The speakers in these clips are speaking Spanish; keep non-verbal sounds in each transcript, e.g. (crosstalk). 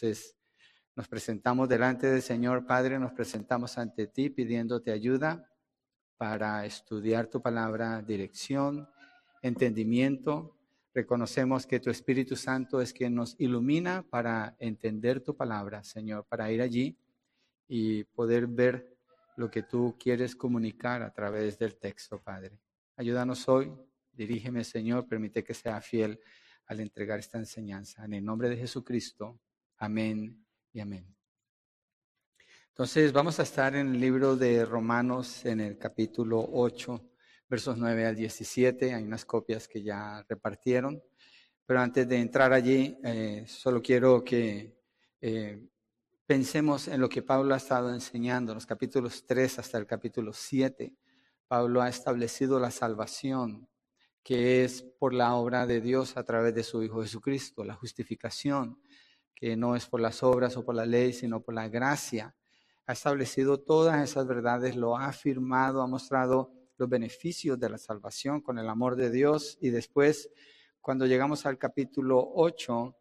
Entonces, nos presentamos delante del Señor Padre, nos presentamos ante ti pidiéndote ayuda para estudiar tu palabra, dirección, entendimiento. Reconocemos que tu Espíritu Santo es quien nos ilumina para entender tu palabra, Señor, para ir allí y poder ver lo que tú quieres comunicar a través del texto, Padre. Ayúdanos hoy, dirígeme, Señor, permite que sea fiel al entregar esta enseñanza. En el nombre de Jesucristo. Amén y amén. Entonces vamos a estar en el libro de Romanos en el capítulo 8, versos 9 al 17. Hay unas copias que ya repartieron. Pero antes de entrar allí, eh, solo quiero que eh, pensemos en lo que Pablo ha estado enseñando, en los capítulos 3 hasta el capítulo 7. Pablo ha establecido la salvación, que es por la obra de Dios a través de su Hijo Jesucristo, la justificación que no es por las obras o por la ley, sino por la gracia. Ha establecido todas esas verdades, lo ha afirmado, ha mostrado los beneficios de la salvación con el amor de Dios y después, cuando llegamos al capítulo 8,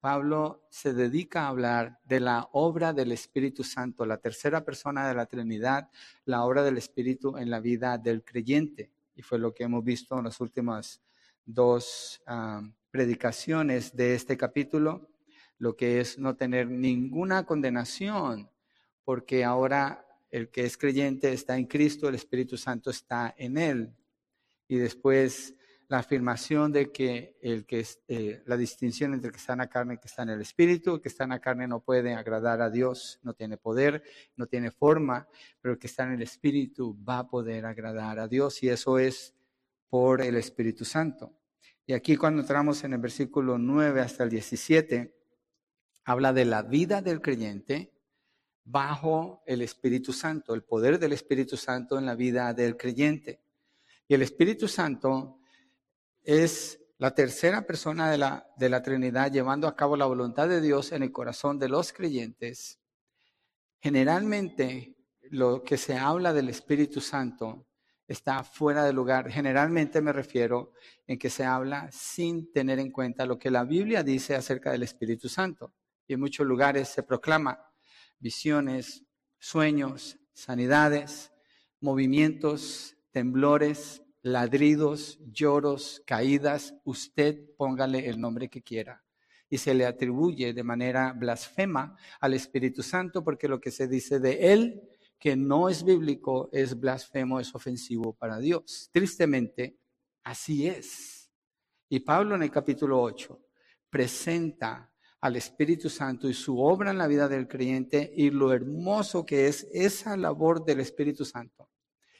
Pablo se dedica a hablar de la obra del Espíritu Santo, la tercera persona de la Trinidad, la obra del Espíritu en la vida del creyente. Y fue lo que hemos visto en las últimas dos ah, predicaciones de este capítulo lo que es no tener ninguna condenación, porque ahora el que es creyente está en Cristo, el Espíritu Santo está en él. Y después la afirmación de que, el que eh, la distinción entre el que está en la carne y el que está en el Espíritu, el que está en la carne no puede agradar a Dios, no tiene poder, no tiene forma, pero el que está en el Espíritu va a poder agradar a Dios y eso es por el Espíritu Santo. Y aquí cuando entramos en el versículo 9 hasta el 17, habla de la vida del creyente bajo el Espíritu Santo, el poder del Espíritu Santo en la vida del creyente. Y el Espíritu Santo es la tercera persona de la, de la Trinidad llevando a cabo la voluntad de Dios en el corazón de los creyentes. Generalmente lo que se habla del Espíritu Santo está fuera de lugar. Generalmente me refiero en que se habla sin tener en cuenta lo que la Biblia dice acerca del Espíritu Santo y en muchos lugares se proclama visiones, sueños, sanidades, movimientos, temblores, ladridos, lloros, caídas. Usted póngale el nombre que quiera. Y se le atribuye de manera blasfema al Espíritu Santo porque lo que se dice de él, que no es bíblico, es blasfemo, es ofensivo para Dios. Tristemente, así es. Y Pablo en el capítulo 8 presenta al Espíritu Santo y su obra en la vida del creyente y lo hermoso que es esa labor del Espíritu Santo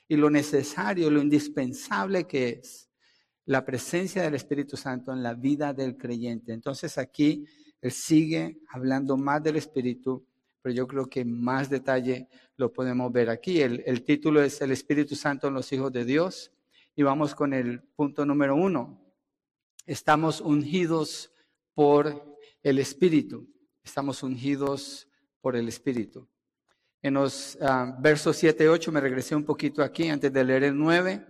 y lo necesario, lo indispensable que es la presencia del Espíritu Santo en la vida del creyente. Entonces aquí él sigue hablando más del Espíritu, pero yo creo que más detalle lo podemos ver aquí. El, el título es El Espíritu Santo en los hijos de Dios y vamos con el punto número uno. Estamos ungidos por el Espíritu. Estamos ungidos por el Espíritu. En los ah, versos 7 y 8 me regresé un poquito aquí antes de leer el 9.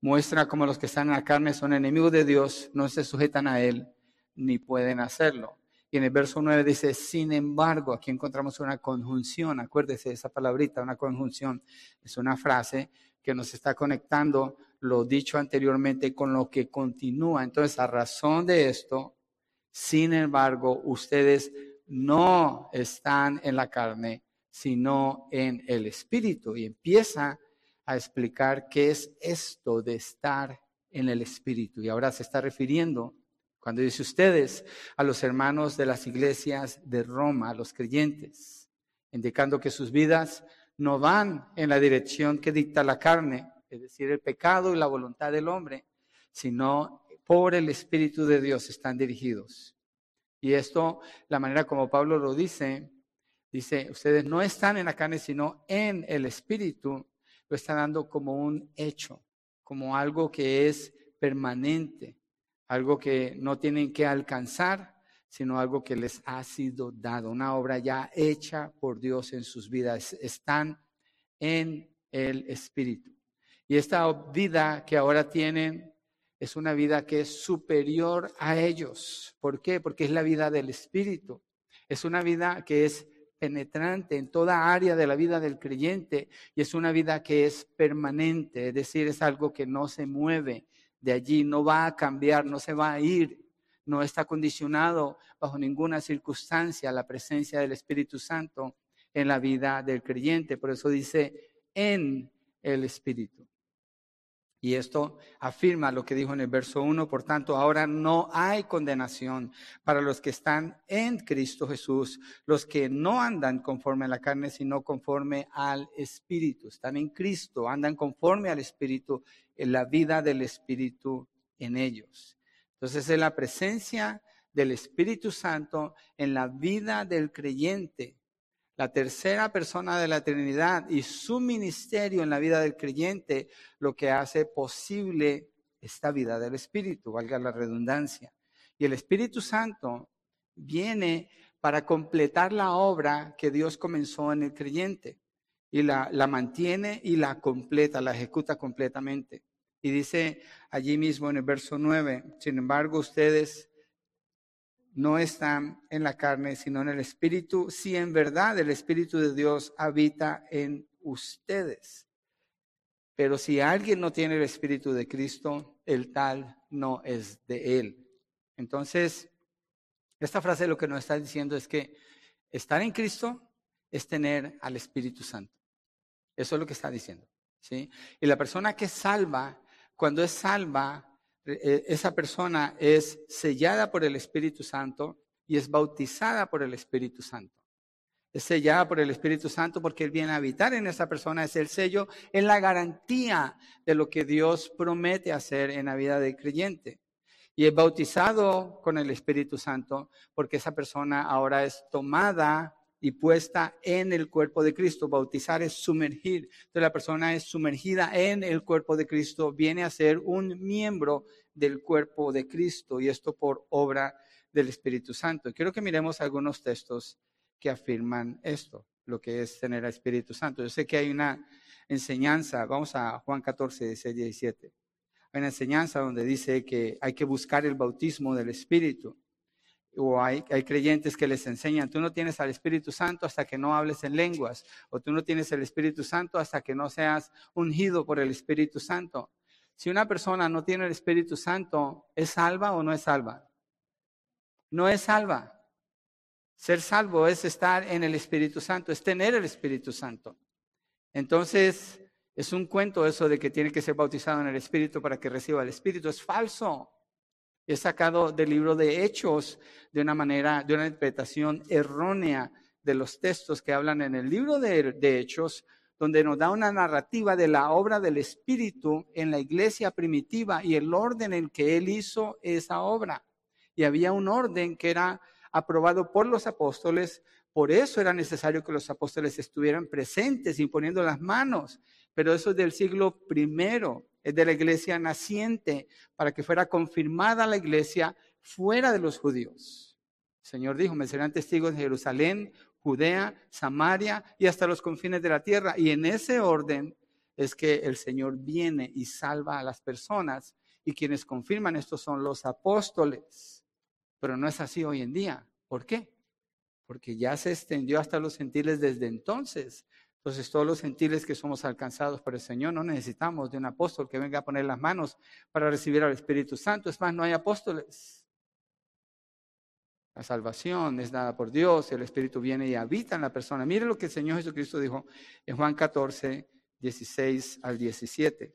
Muestra cómo los que están en la carne son enemigos de Dios, no se sujetan a Él, ni pueden hacerlo. Y en el verso 9 dice, sin embargo, aquí encontramos una conjunción, acuérdese de esa palabrita, una conjunción, es una frase que nos está conectando lo dicho anteriormente con lo que continúa. Entonces, a razón de esto, sin embargo, ustedes no están en la carne, sino en el Espíritu. Y empieza a explicar qué es esto de estar en el Espíritu. Y ahora se está refiriendo, cuando dice ustedes, a los hermanos de las iglesias de Roma, a los creyentes, indicando que sus vidas no van en la dirección que dicta la carne, es decir, el pecado y la voluntad del hombre, sino por el Espíritu de Dios están dirigidos. Y esto, la manera como Pablo lo dice, dice, ustedes no están en la carne, sino en el Espíritu, lo está dando como un hecho, como algo que es permanente, algo que no tienen que alcanzar, sino algo que les ha sido dado, una obra ya hecha por Dios en sus vidas. Están en el Espíritu. Y esta vida que ahora tienen es una vida que es superior a ellos. ¿Por qué? Porque es la vida del Espíritu. Es una vida que es penetrante en toda área de la vida del creyente y es una vida que es permanente, es decir, es algo que no se mueve de allí, no va a cambiar, no se va a ir, no está condicionado bajo ninguna circunstancia la presencia del Espíritu Santo en la vida del creyente. Por eso dice en el Espíritu. Y esto afirma lo que dijo en el verso 1, por tanto, ahora no hay condenación para los que están en Cristo Jesús, los que no andan conforme a la carne, sino conforme al Espíritu. Están en Cristo, andan conforme al Espíritu, en la vida del Espíritu en ellos. Entonces es la presencia del Espíritu Santo en la vida del creyente la tercera persona de la Trinidad y su ministerio en la vida del creyente, lo que hace posible esta vida del Espíritu, valga la redundancia. Y el Espíritu Santo viene para completar la obra que Dios comenzó en el creyente y la, la mantiene y la completa, la ejecuta completamente. Y dice allí mismo en el verso 9, sin embargo ustedes no están en la carne, sino en el Espíritu, si en verdad el Espíritu de Dios habita en ustedes. Pero si alguien no tiene el Espíritu de Cristo, el tal no es de él. Entonces, esta frase lo que nos está diciendo es que estar en Cristo es tener al Espíritu Santo. Eso es lo que está diciendo. ¿sí? Y la persona que salva, cuando es salva, esa persona es sellada por el Espíritu Santo y es bautizada por el Espíritu Santo. Es sellada por el Espíritu Santo porque Él viene a habitar en esa persona, es el sello, es la garantía de lo que Dios promete hacer en la vida del creyente. Y es bautizado con el Espíritu Santo porque esa persona ahora es tomada y puesta en el cuerpo de Cristo. Bautizar es sumergir. Entonces la persona es sumergida en el cuerpo de Cristo, viene a ser un miembro del cuerpo de Cristo y esto por obra del Espíritu Santo. Quiero que miremos algunos textos que afirman esto, lo que es tener al Espíritu Santo. Yo sé que hay una enseñanza, vamos a Juan 14, 16, 17. Hay una enseñanza donde dice que hay que buscar el bautismo del Espíritu o hay, hay, creyentes que les enseñan, tú no tienes al Espíritu Santo hasta que no hables en lenguas, o tú no tienes el Espíritu Santo hasta que no seas ungido por el Espíritu Santo. Si una persona no tiene el Espíritu Santo, ¿es salva o no es salva? No es salva. Ser salvo es estar en el Espíritu Santo, es tener el Espíritu Santo. Entonces, es un cuento eso de que tiene que ser bautizado en el Espíritu para que reciba el Espíritu. Es falso. He sacado del libro de Hechos de una manera, de una interpretación errónea de los textos que hablan en el libro de, de Hechos, donde nos da una narrativa de la obra del Espíritu en la iglesia primitiva y el orden en que Él hizo esa obra. Y había un orden que era aprobado por los apóstoles, por eso era necesario que los apóstoles estuvieran presentes imponiendo las manos. Pero eso es del siglo primero es de la iglesia naciente, para que fuera confirmada la iglesia fuera de los judíos. El Señor dijo, me serán testigos de Jerusalén, Judea, Samaria y hasta los confines de la tierra. Y en ese orden es que el Señor viene y salva a las personas. Y quienes confirman esto son los apóstoles. Pero no es así hoy en día. ¿Por qué? Porque ya se extendió hasta los gentiles desde entonces. Entonces, todos los gentiles que somos alcanzados por el Señor no necesitamos de un apóstol que venga a poner las manos para recibir al Espíritu Santo. Es más, no hay apóstoles. La salvación es dada por Dios, el Espíritu viene y habita en la persona. Mire lo que el Señor Jesucristo dijo en Juan 14, 16 al 17.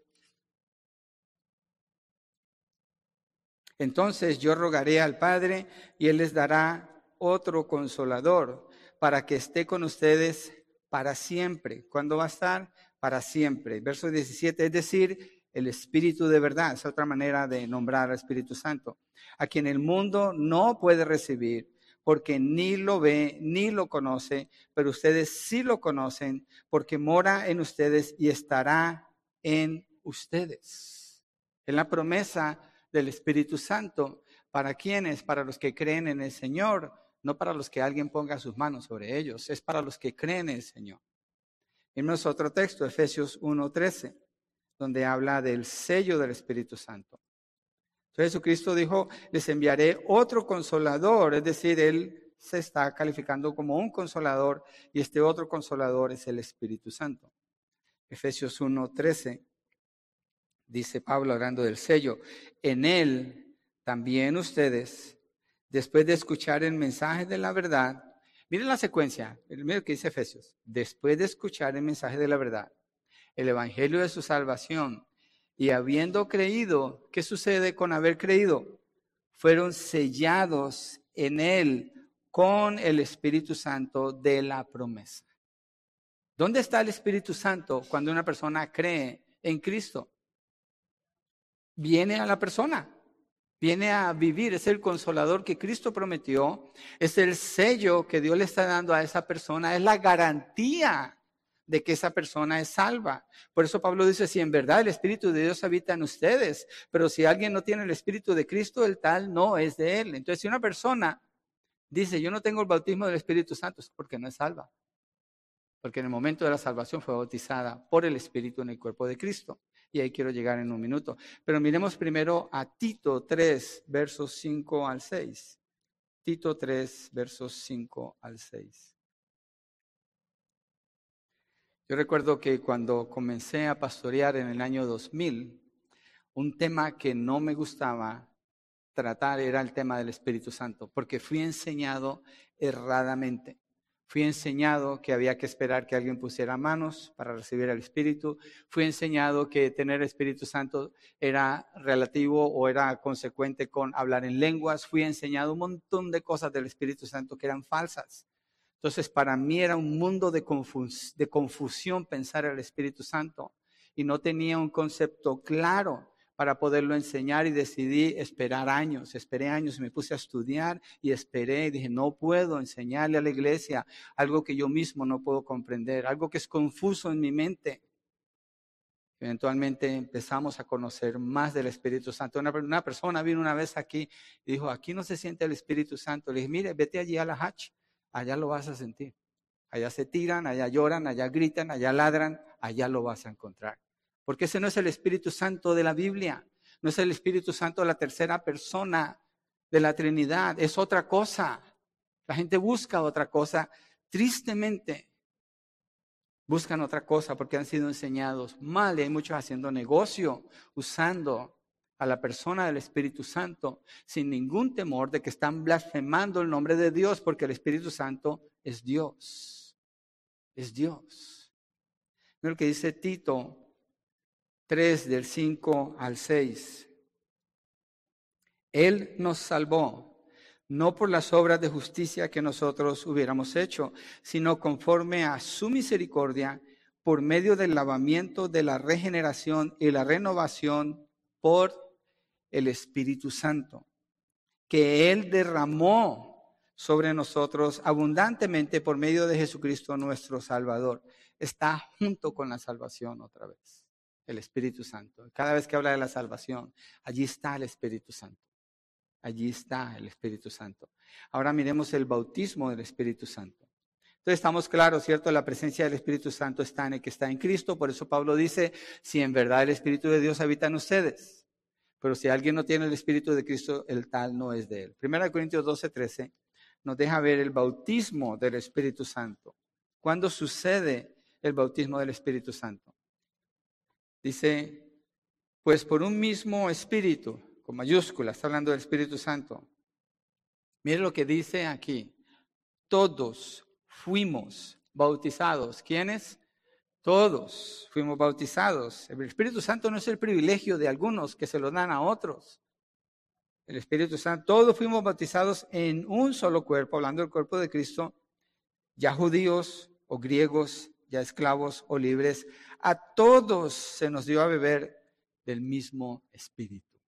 Entonces yo rogaré al Padre y Él les dará otro consolador para que esté con ustedes para siempre. ¿Cuándo va a estar? Para siempre. Verso 17, es decir, el Espíritu de verdad, es otra manera de nombrar al Espíritu Santo, a quien el mundo no puede recibir porque ni lo ve ni lo conoce, pero ustedes sí lo conocen porque mora en ustedes y estará en ustedes. Es la promesa del Espíritu Santo. ¿Para quienes? Para los que creen en el Señor no para los que alguien ponga sus manos sobre ellos, es para los que creen en el Señor. Vimos otro texto, Efesios 1:13, donde habla del sello del Espíritu Santo. Entonces Jesucristo dijo, les enviaré otro consolador, es decir, Él se está calificando como un consolador y este otro consolador es el Espíritu Santo. Efesios 1:13 dice Pablo hablando del sello, en él también ustedes, después de escuchar el mensaje de la verdad, miren la secuencia, el medio que dice Efesios, después de escuchar el mensaje de la verdad, el evangelio de su salvación, y habiendo creído, ¿qué sucede con haber creído? Fueron sellados en él con el Espíritu Santo de la promesa. ¿Dónde está el Espíritu Santo cuando una persona cree en Cristo? Viene a la persona, viene a vivir, es el consolador que Cristo prometió, es el sello que Dios le está dando a esa persona, es la garantía de que esa persona es salva. Por eso Pablo dice, si en verdad el Espíritu de Dios habita en ustedes, pero si alguien no tiene el Espíritu de Cristo, el tal no es de él. Entonces, si una persona dice, yo no tengo el bautismo del Espíritu Santo, es porque no es salva. Porque en el momento de la salvación fue bautizada por el Espíritu en el cuerpo de Cristo. Y ahí quiero llegar en un minuto. Pero miremos primero a Tito 3, versos 5 al 6. Tito 3, versos 5 al 6. Yo recuerdo que cuando comencé a pastorear en el año 2000, un tema que no me gustaba tratar era el tema del Espíritu Santo, porque fui enseñado erradamente. Fui enseñado que había que esperar que alguien pusiera manos para recibir el Espíritu. Fui enseñado que tener Espíritu Santo era relativo o era consecuente con hablar en lenguas. Fui enseñado un montón de cosas del Espíritu Santo que eran falsas. Entonces, para mí era un mundo de, confusión pensar el Espíritu Santo y no tenía un concepto claro para poderlo enseñar y decidí esperar años. Esperé años y me puse a estudiar y esperé y dije, no puedo enseñarle a la iglesia algo que yo mismo no puedo comprender, algo que es confuso en mi mente. Eventualmente empezamos a conocer más del Espíritu Santo. Una, persona vino una vez aquí y dijo, aquí no se siente el Espíritu Santo. Le dije, mire, vete allí a la Hatch allá lo vas a sentir. Allá se tiran, allá lloran, allá gritan, allá ladran, allá lo vas a encontrar. Porque ese no es el Espíritu Santo de la Biblia, no es el Espíritu Santo de la tercera persona de la Trinidad, es otra cosa. La gente busca otra cosa, tristemente buscan otra cosa porque han sido enseñados mal y hay muchos haciendo negocio usando a la persona del Espíritu Santo sin ningún temor de que están blasfemando el nombre de Dios porque el Espíritu Santo es Dios. Es Dios. Mira lo que dice Tito 3 del 5 al 6. Él nos salvó, no por las obras de justicia que nosotros hubiéramos hecho, sino conforme a su misericordia, por medio del lavamiento de la regeneración y la renovación por el Espíritu Santo, que Él derramó sobre nosotros abundantemente por medio de Jesucristo nuestro Salvador. Está junto con la salvación otra vez, el Espíritu Santo. Cada vez que habla de la salvación, allí está el Espíritu Santo. Allí está el Espíritu Santo. Ahora miremos el bautismo del Espíritu Santo. Entonces estamos claros, ¿cierto? La presencia del Espíritu Santo está en el que está en Cristo. Por eso Pablo dice, si en verdad el Espíritu de Dios habita en ustedes. Pero si alguien no tiene el Espíritu de Cristo, el tal no es de él. Primera Corintios 12, 13 nos deja ver el bautismo del Espíritu Santo. ¿Cuándo sucede el bautismo del Espíritu Santo? Dice, pues por un mismo Espíritu, con mayúsculas, está hablando del Espíritu Santo. Mire lo que dice aquí. Todos fuimos bautizados. ¿Quiénes? Todos fuimos bautizados. El Espíritu Santo no es el privilegio de algunos que se lo dan a otros. El Espíritu Santo, todos fuimos bautizados en un solo cuerpo, hablando del cuerpo de Cristo, ya judíos o griegos, ya esclavos o libres. A todos se nos dio a beber del mismo Espíritu.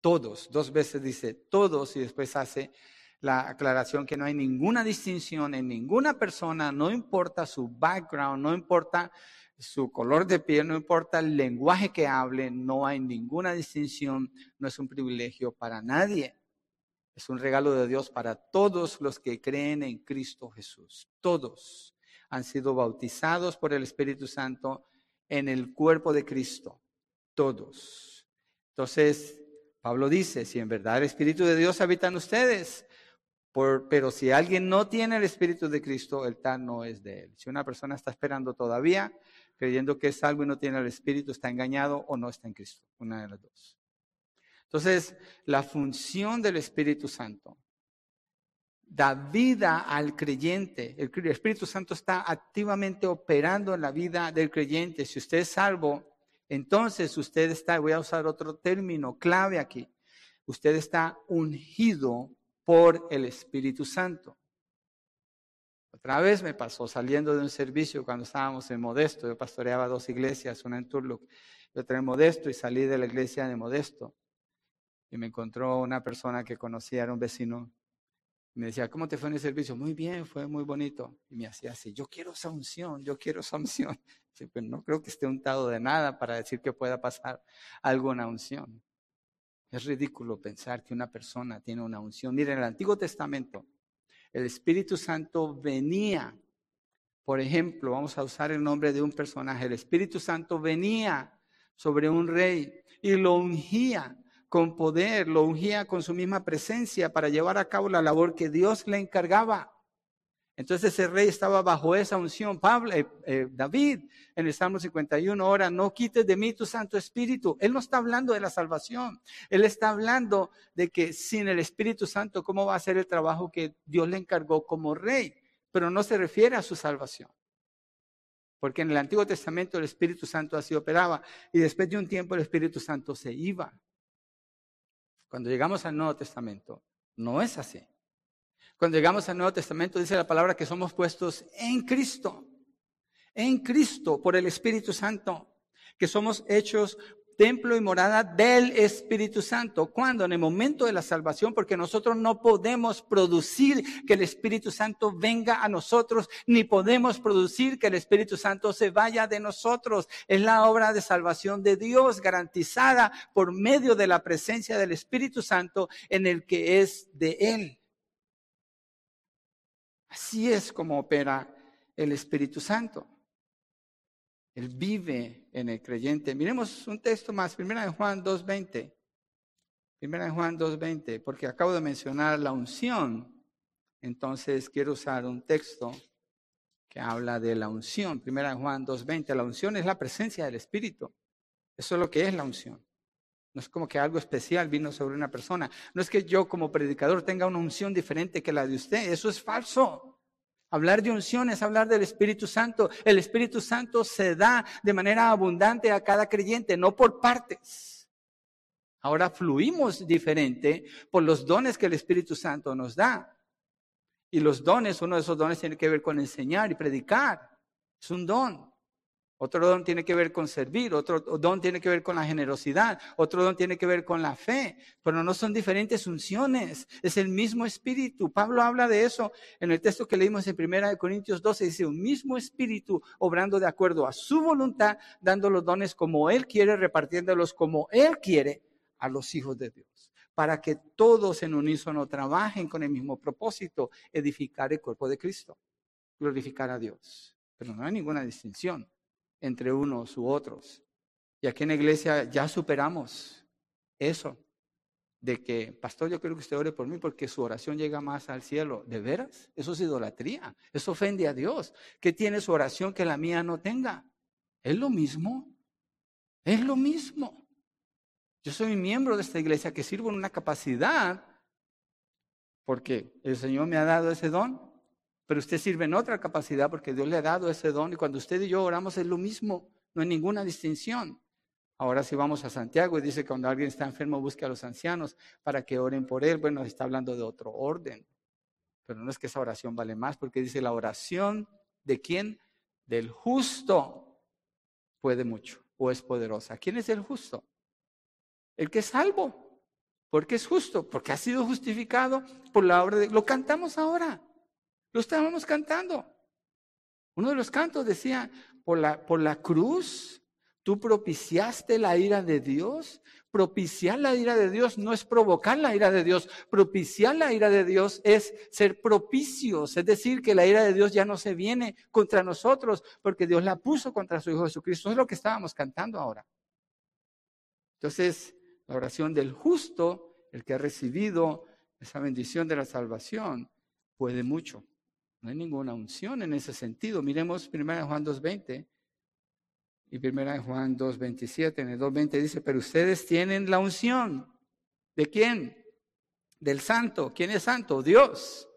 Todos, dos veces dice todos y después hace la aclaración que no hay ninguna distinción en ninguna persona, no importa su background, no importa su color de piel, no importa el lenguaje que hable, no hay ninguna distinción, no es un privilegio para nadie. Es un regalo de Dios para todos los que creen en Cristo Jesús. Todos han sido bautizados por el Espíritu Santo en el cuerpo de Cristo. Todos. Entonces, Pablo dice, si en verdad el Espíritu de Dios habita en ustedes, pero si alguien no tiene el Espíritu de Cristo, el tal no es de él. Si una persona está esperando todavía, creyendo que es salvo y no tiene el Espíritu, está engañado o no está en Cristo. Una de las dos. Entonces, la función del Espíritu Santo da vida al creyente. El Espíritu Santo está activamente operando en la vida del creyente. Si usted es salvo, entonces usted está, voy a usar otro término clave aquí, usted está ungido por el Espíritu Santo. Otra vez me pasó saliendo de un servicio cuando estábamos en Modesto, yo pastoreaba dos iglesias, una en Turlock y otra en Modesto, y salí de la iglesia de Modesto. Y me encontró una persona que conocía, era un vecino, me decía, ¿cómo te fue en el servicio? Muy bien, fue muy bonito. Y me hacía así, yo quiero esa unción, yo quiero esa unción. (laughs) Pero no creo que esté untado de nada para decir que pueda pasar alguna unción. Es ridículo pensar que una persona tiene una unción. Miren, en el Antiguo Testamento, el Espíritu Santo venía. Por ejemplo, vamos a usar el nombre de un personaje. El Espíritu Santo venía sobre un rey y lo ungía con poder, lo ungía con su misma presencia para llevar a cabo la labor que Dios le encargaba. Entonces ese rey estaba bajo esa unción. Pablo, eh, eh, David, en el Salmo 51, ahora no quites de mí tu Santo Espíritu. Él no está hablando de la salvación. Él está hablando de que sin el Espíritu Santo, ¿cómo va a ser el trabajo que Dios le encargó como rey? Pero no se refiere a su salvación. Porque en el Antiguo Testamento el Espíritu Santo así operaba y después de un tiempo el Espíritu Santo se iba. Cuando llegamos al Nuevo Testamento, no es así. Cuando llegamos al Nuevo Testamento dice la palabra que somos puestos en Cristo, en Cristo por el Espíritu Santo, que somos hechos templo y morada del Espíritu Santo. ¿Cuándo? En el momento de la salvación, porque nosotros no podemos producir que el Espíritu Santo venga a nosotros, ni podemos producir que el Espíritu Santo se vaya de nosotros. Es la obra de salvación de Dios garantizada por medio de la presencia del Espíritu Santo en el que es de Él. Así es como opera el Espíritu Santo. Él vive en el creyente. Miremos un texto más, Primera de Juan 2.20. Primera de Juan 2.20, porque acabo de mencionar la unción. Entonces quiero usar un texto que habla de la unción. Primera de Juan 2.20. La unción es la presencia del Espíritu. Eso es lo que es la unción. No es como que algo especial vino sobre una persona. No es que yo como predicador tenga una unción diferente que la de usted. Eso es falso. Hablar de unción es hablar del Espíritu Santo. El Espíritu Santo se da de manera abundante a cada creyente, no por partes. Ahora fluimos diferente por los dones que el Espíritu Santo nos da. Y los dones, uno de esos dones tiene que ver con enseñar y predicar. Es un don. Otro don tiene que ver con servir, otro don tiene que ver con la generosidad, otro don tiene que ver con la fe, pero no son diferentes unciones, es el mismo espíritu. Pablo habla de eso en el texto que leímos en 1 Corintios 12, dice un mismo espíritu obrando de acuerdo a su voluntad, dando los dones como él quiere, repartiéndolos como él quiere a los hijos de Dios, para que todos en unísono trabajen con el mismo propósito, edificar el cuerpo de Cristo, glorificar a Dios. Pero no hay ninguna distinción entre unos u otros. Y aquí en la iglesia ya superamos eso, de que, pastor, yo quiero que usted ore por mí porque su oración llega más al cielo. ¿De veras? Eso es idolatría. Eso ofende a Dios. ¿Qué tiene su oración que la mía no tenga? Es lo mismo. Es lo mismo. Yo soy miembro de esta iglesia que sirvo en una capacidad porque el Señor me ha dado ese don pero usted sirve en otra capacidad porque Dios le ha dado ese don y cuando usted y yo oramos es lo mismo, no hay ninguna distinción. Ahora si vamos a Santiago y dice que cuando alguien está enfermo busque a los ancianos para que oren por él, bueno, está hablando de otro orden. Pero no es que esa oración vale más porque dice la oración de quién? Del justo puede mucho o es poderosa. ¿Quién es el justo? El que es salvo. ¿Por qué es justo? Porque ha sido justificado por la obra de... Lo cantamos ahora. Lo estábamos cantando. Uno de los cantos decía, por la, por la cruz, tú propiciaste la ira de Dios. Propiciar la ira de Dios no es provocar la ira de Dios. Propiciar la ira de Dios es ser propicios, es decir, que la ira de Dios ya no se viene contra nosotros porque Dios la puso contra su Hijo Jesucristo. es lo que estábamos cantando ahora. Entonces, la oración del justo, el que ha recibido esa bendición de la salvación, puede mucho. No hay ninguna unción en ese sentido. Miremos 1 Juan 2.20 y 1 Juan 2.27. En el 2.20 dice, pero ustedes tienen la unción. ¿De quién? Del santo. ¿Quién es santo? Dios.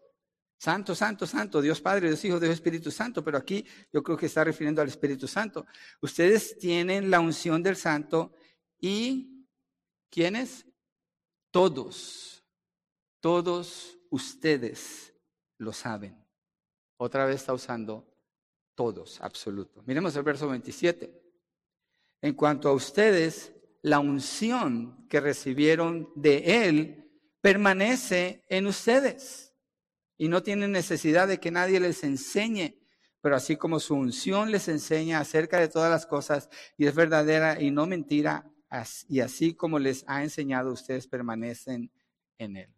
Santo, santo, santo, Dios Padre, Dios Hijo, Dios Espíritu Santo, pero aquí yo creo que está refiriendo al Espíritu Santo. Ustedes tienen la unción del Santo y ¿quiénes? Todos, todos ustedes lo saben. Otra vez está usando todos, absoluto. Miremos el verso 27. En cuanto a ustedes, la unción que recibieron de Él permanece en ustedes y no tienen necesidad de que nadie les enseñe, pero así como su unción les enseña acerca de todas las cosas y es verdadera y no mentira, y así como les ha enseñado, ustedes permanecen en Él.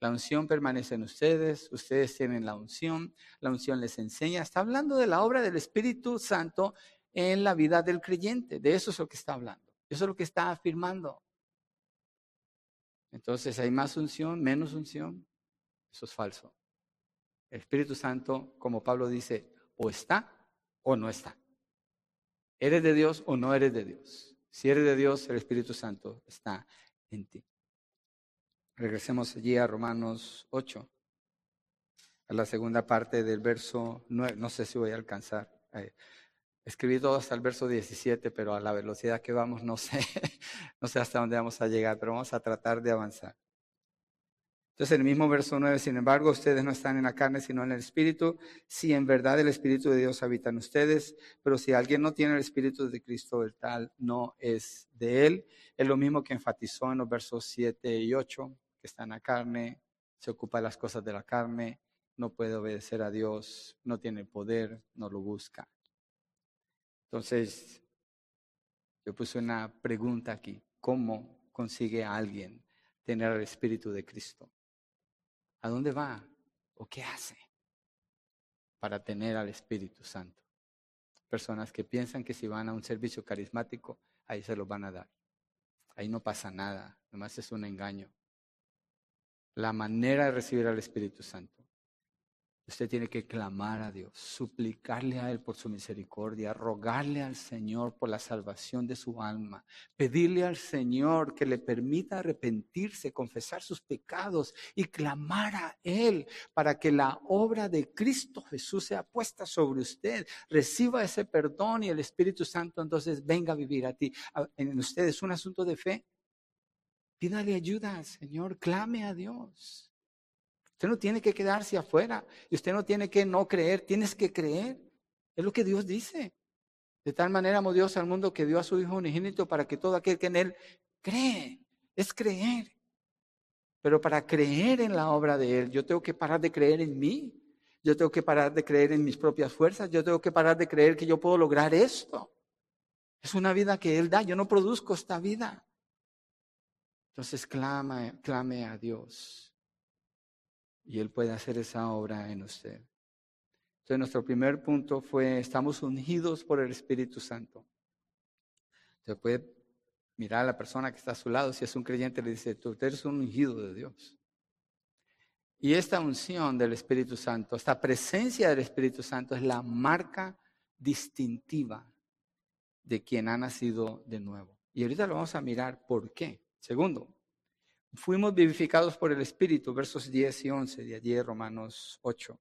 La unción permanece en ustedes, ustedes tienen la unción, la unción les enseña. Está hablando de la obra del Espíritu Santo en la vida del creyente. De eso es lo que está hablando. Eso es lo que está afirmando. Entonces, ¿hay más unción, menos unción? Eso es falso. El Espíritu Santo, como Pablo dice, o está o no está. ¿Eres de Dios o no eres de Dios? Si eres de Dios, el Espíritu Santo está en ti. Regresemos allí a Romanos 8, a la segunda parte del verso 9. No sé si voy a alcanzar. Eh, escribí todo hasta el verso 17, pero a la velocidad que vamos no sé, (laughs) no sé hasta dónde vamos a llegar, pero vamos a tratar de avanzar. Entonces, en el mismo verso 9, sin embargo, ustedes no están en la carne, sino en el Espíritu, si en verdad el Espíritu de Dios habita en ustedes, pero si alguien no tiene el Espíritu de Cristo, el tal no es de él. Es lo mismo que enfatizó en los versos 7 y 8, está en la carne, se ocupa de las cosas de la carne, no puede obedecer a Dios, no tiene poder, no lo busca. Entonces, yo puse una pregunta aquí, ¿cómo consigue alguien tener el Espíritu de Cristo? ¿A dónde va o qué hace para tener al Espíritu Santo? Personas que piensan que si van a un servicio carismático, ahí se lo van a dar. Ahí no pasa nada, nomás es un engaño. La manera de recibir al Espíritu Santo Usted tiene que clamar a Dios, suplicarle a Él por su misericordia, rogarle al Señor por la salvación de su alma, pedirle al Señor que le permita arrepentirse, confesar sus pecados y clamar a Él para que la obra de Cristo Jesús sea puesta sobre usted, reciba ese perdón y el Espíritu Santo entonces venga a vivir a ti. En usted es un asunto de fe. Pídale ayuda Señor, clame a Dios. Usted no tiene que quedarse afuera y usted no tiene que no creer, tienes que creer. Es lo que Dios dice. De tal manera amó Dios al mundo que dio a su Hijo unigénito para que todo aquel que en Él cree, es creer. Pero para creer en la obra de Él, yo tengo que parar de creer en mí. Yo tengo que parar de creer en mis propias fuerzas. Yo tengo que parar de creer que yo puedo lograr esto. Es una vida que Él da. Yo no produzco esta vida. Entonces clama, clame a Dios y Él puede hacer esa obra en usted. Entonces nuestro primer punto fue, estamos ungidos por el Espíritu Santo. Usted puede mirar a la persona que está a su lado, si es un creyente, le dice, tú eres un ungido de Dios. Y esta unción del Espíritu Santo, esta presencia del Espíritu Santo es la marca distintiva de quien ha nacido de nuevo. Y ahorita lo vamos a mirar por qué. Segundo, Fuimos vivificados por el Espíritu, versos 10 y 11 de allí Romanos 8.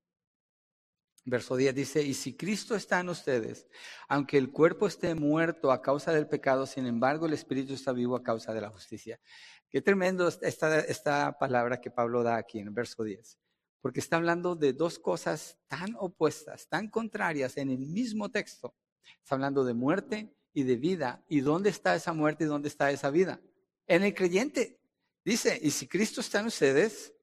Verso 10 dice, y si Cristo está en ustedes, aunque el cuerpo esté muerto a causa del pecado, sin embargo el Espíritu está vivo a causa de la justicia. Qué tremendo esta, esta palabra que Pablo da aquí en el verso 10, porque está hablando de dos cosas tan opuestas, tan contrarias en el mismo texto. Está hablando de muerte y de vida. ¿Y dónde está esa muerte y dónde está esa vida? En el creyente. Dice, y si Cristo está en ustedes,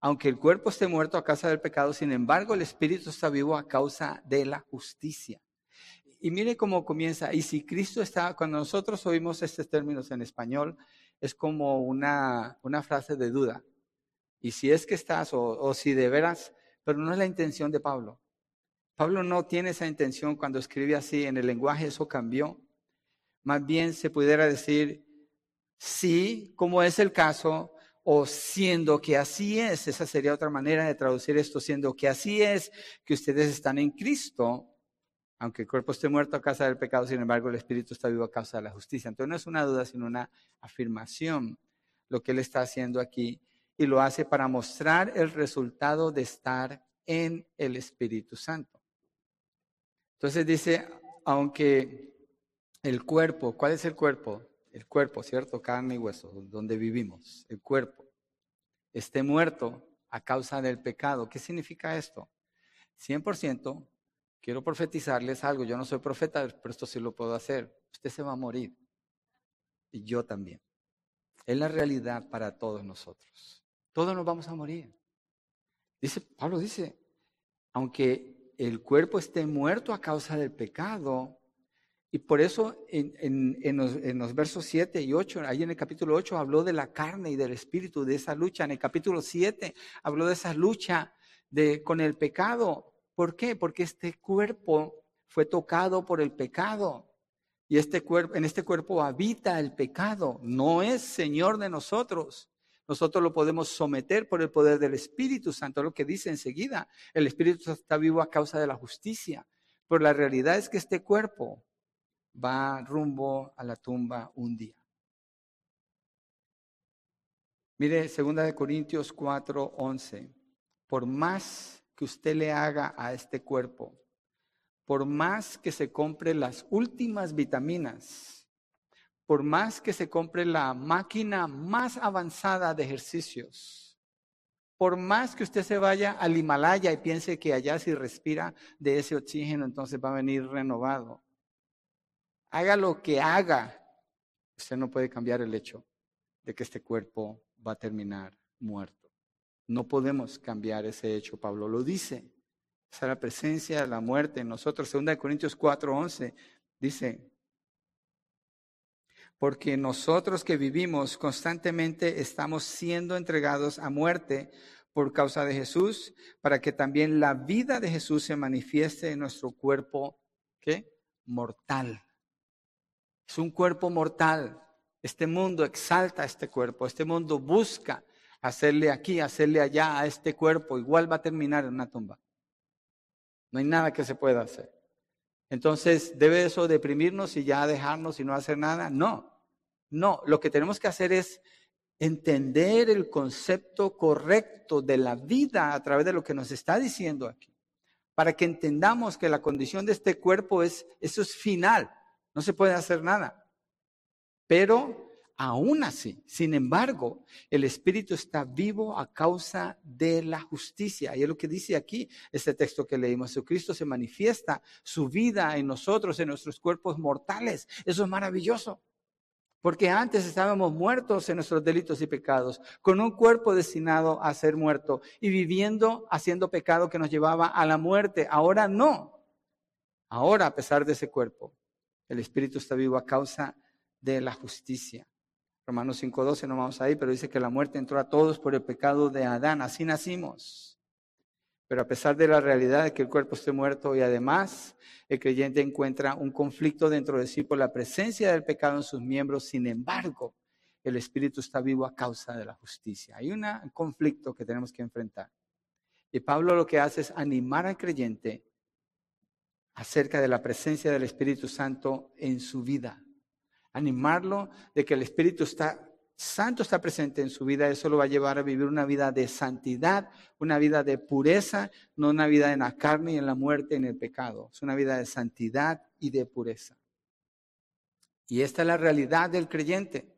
aunque el cuerpo esté muerto a causa del pecado, sin embargo el espíritu está vivo a causa de la justicia. Y mire cómo comienza, y si Cristo está, cuando nosotros oímos estos términos en español, es como una, una frase de duda. Y si es que estás, o, o si de veras, pero no es la intención de Pablo. Pablo no tiene esa intención cuando escribe así, en el lenguaje eso cambió. Más bien se pudiera decir, sí, como es el caso, o siendo que así es, esa sería otra manera de traducir esto, siendo que así es, que ustedes están en Cristo, aunque el cuerpo esté muerto a causa del pecado, sin embargo el espíritu está vivo a causa de la justicia. Entonces no es una duda, sino una afirmación lo que él está haciendo aquí y lo hace para mostrar el resultado de estar en el Espíritu Santo. Entonces dice, aunque el cuerpo, ¿cuál es el cuerpo? El cuerpo, ¿cierto? Carne y hueso, donde vivimos, el cuerpo, esté muerto a causa del pecado. ¿Qué significa esto? 100%, quiero profetizarles algo. Yo no soy profeta, pero esto sí lo puedo hacer. Usted se va a morir. Y yo también. Es la realidad para todos nosotros. Todos nos vamos a morir. Dice, Pablo dice, aunque el cuerpo esté muerto a causa del pecado, y por eso en, los, versos 7 y 8, ahí en el capítulo 8 habló de la carne y del espíritu, de esa lucha. En el capítulo 7 habló de esa lucha de, con el pecado. ¿Por qué? Porque este cuerpo fue tocado por el pecado. Y este cuerpo, en este cuerpo habita el pecado, no es Señor de nosotros. Nosotros lo podemos someter por el poder del Espíritu Santo, lo que dice enseguida. El Espíritu está vivo a causa de la justicia. Pero la realidad es que este cuerpo va rumbo a la tumba un día. Mire, 2 de Corintios 4, 11. Por más que usted le haga a este cuerpo, por más que se compre las últimas vitaminas, por más que se compre la máquina más avanzada de ejercicios, por más que usted se vaya al Himalaya y piense que allá si respira de ese oxígeno, entonces va a venir renovado. Haga lo que haga, usted no puede cambiar el hecho de que este cuerpo va a terminar muerto. No podemos cambiar ese hecho, Pablo lo dice. Esa es la presencia de la muerte en nosotros. Segunda de Corintios 4:11 dice, porque nosotros que vivimos constantemente estamos siendo entregados a muerte por causa de Jesús, para que también la vida de Jesús se manifieste en nuestro cuerpo, ¿qué? Mortal. Es un cuerpo mortal. Este mundo exalta este cuerpo, este mundo busca hacerle aquí, hacerle allá a este cuerpo, igual va a terminar en una tumba. No hay nada que se pueda hacer. Entonces, ¿debe eso deprimirnos y ya dejarnos y no hacer nada? No, no. Lo que tenemos que hacer es entender el concepto correcto de la vida a través de lo que nos está diciendo aquí. Para que entendamos que la condición de este cuerpo es, eso es final. No se puede hacer nada. Pero Aún así, sin embargo, el Espíritu está vivo a causa de la justicia. Y es lo que dice aquí este texto que leímos. Jesucristo se manifiesta su vida en nosotros, en nuestros cuerpos mortales. Eso es maravilloso. Porque antes estábamos muertos en nuestros delitos y pecados, con un cuerpo destinado a ser muerto y viviendo haciendo pecado que nos llevaba a la muerte. Ahora no. Ahora, a pesar de ese cuerpo, el Espíritu está vivo a causa de la justicia. Romanos 5.12 no vamos ahí, pero dice que la muerte entró a todos por el pecado de Adán. Así nacimos. Pero a pesar de la realidad de que el cuerpo esté muerto y además el creyente encuentra un conflicto dentro de sí por la presencia del pecado en sus miembros, sin embargo, el espíritu está vivo a causa de la justicia. Hay un conflicto que tenemos que enfrentar. Y Pablo lo que hace es animar al creyente acerca de la presencia del Espíritu Santo en su vida animarlo de que el Espíritu está, Santo está presente en su vida, eso lo va a llevar a vivir una vida de santidad, una vida de pureza, no una vida en la carne y en la muerte, en el pecado. Es una vida de santidad y de pureza. Y esta es la realidad del creyente.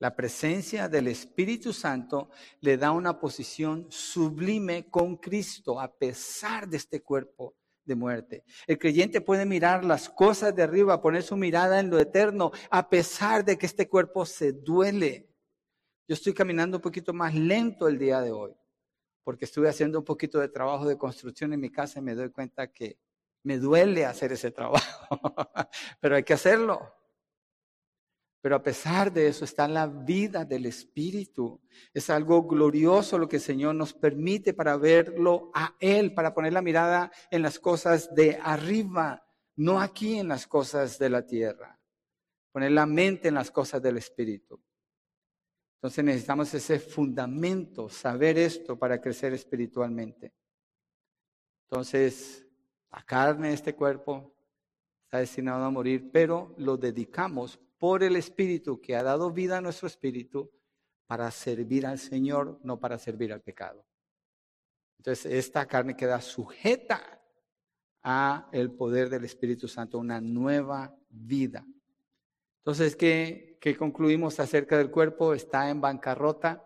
La presencia del Espíritu Santo le da una posición sublime con Cristo a pesar de este cuerpo de muerte. El creyente puede mirar las cosas de arriba, poner su mirada en lo eterno, a pesar de que este cuerpo se duele. Yo estoy caminando un poquito más lento el día de hoy, porque estuve haciendo un poquito de trabajo de construcción en mi casa y me doy cuenta que me duele hacer ese trabajo, (laughs) pero hay que hacerlo. Pero a pesar de eso está la vida del Espíritu. Es algo glorioso lo que el Señor nos permite para verlo a Él, para poner la mirada en las cosas de arriba, no aquí en las cosas de la tierra. Poner la mente en las cosas del Espíritu. Entonces necesitamos ese fundamento, saber esto para crecer espiritualmente. Entonces, la carne este cuerpo está destinado a morir, pero lo dedicamos por el Espíritu que ha dado vida a nuestro espíritu para servir al Señor, no para servir al pecado. Entonces, esta carne queda sujeta a el poder del Espíritu Santo, una nueva vida. Entonces, ¿qué, ¿qué, concluimos acerca del cuerpo? Está en bancarrota,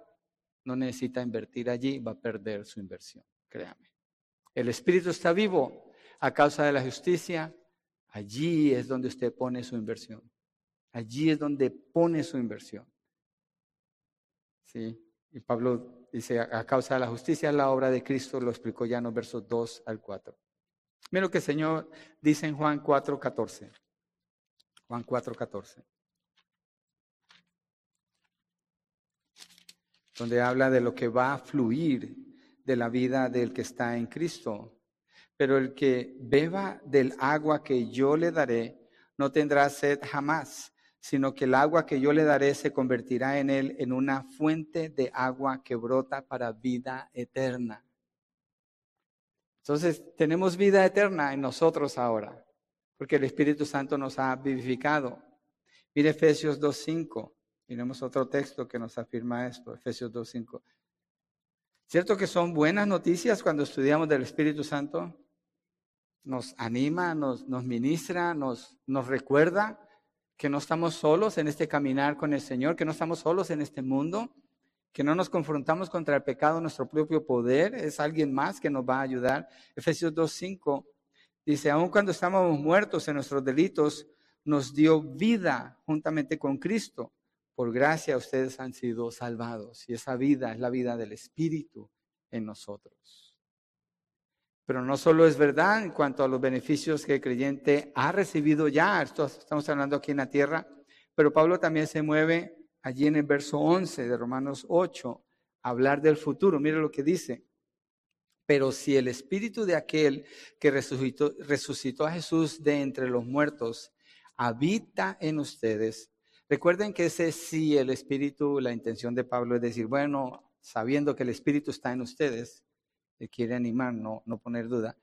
no necesita invertir allí, va a perder su inversión, créame. El Espíritu está vivo a causa de la justicia, allí es donde usted pone su inversión. Allí es donde pone su inversión. ¿Sí? Y Pablo dice, a causa de la justicia, la obra de Cristo, lo explicó ya en los versos 2 al 4. Mira lo que el Señor dice en Juan 4, 14. Juan 4, 14. Donde habla de lo que va a fluir de la vida del que está en Cristo. Pero el que beba del agua que yo le daré, no tendrá sed jamás, sino que el agua que yo le daré se convertirá en él en una fuente de agua que brota para vida eterna. Entonces, tenemos vida eterna en nosotros ahora, porque el Espíritu Santo nos ha vivificado. Mire Efesios 2.5. Miremos otro texto que nos afirma esto, Efesios 2.5. ¿Cierto que son buenas noticias cuando estudiamos del Espíritu Santo? Nos anima, nos, nos ministra, nos, nos recuerda que no estamos solos en este caminar con el Señor, que no estamos solos en este mundo, que no nos confrontamos contra el pecado, nuestro propio poder, es alguien más que nos va a ayudar. Efesios 2.5 dice, aun cuando estábamos muertos en nuestros delitos, nos dio vida juntamente con Cristo por gracia ustedes han sido salvados y esa vida es la vida del Espíritu en nosotros. Pero no solo es verdad en cuanto a los beneficios que el creyente ha recibido ya, esto estamos hablando aquí en la tierra, pero Pablo también se mueve allí en el verso 11 de Romanos 8 a hablar del futuro. Mire lo que dice. Pero si el espíritu de aquel que resucitó, resucitó a Jesús de entre los muertos habita en ustedes, Recuerden que ese sí, el Espíritu, la intención de Pablo es decir, bueno, sabiendo que el Espíritu está en ustedes, quiere animar, no, no poner duda.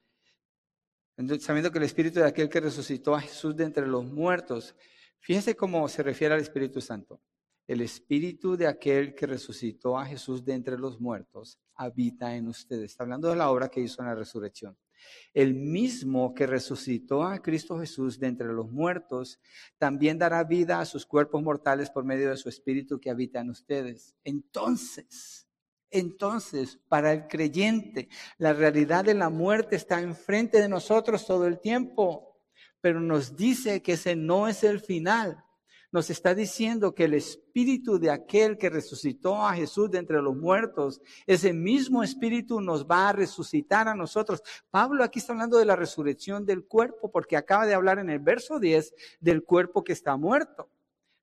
Sabiendo que el Espíritu de aquel que resucitó a Jesús de entre los muertos, fíjense cómo se refiere al Espíritu Santo. El Espíritu de aquel que resucitó a Jesús de entre los muertos habita en ustedes. Está hablando de la obra que hizo en la resurrección. El mismo que resucitó a Cristo Jesús de entre los muertos, también dará vida a sus cuerpos mortales por medio de su Espíritu que habita en ustedes. Entonces, entonces, para el creyente, la realidad de la muerte está enfrente de nosotros todo el tiempo, pero nos dice que ese no es el final nos está diciendo que el espíritu de aquel que resucitó a Jesús de entre los muertos, ese mismo espíritu nos va a resucitar a nosotros. Pablo aquí está hablando de la resurrección del cuerpo, porque acaba de hablar en el verso 10 del cuerpo que está muerto.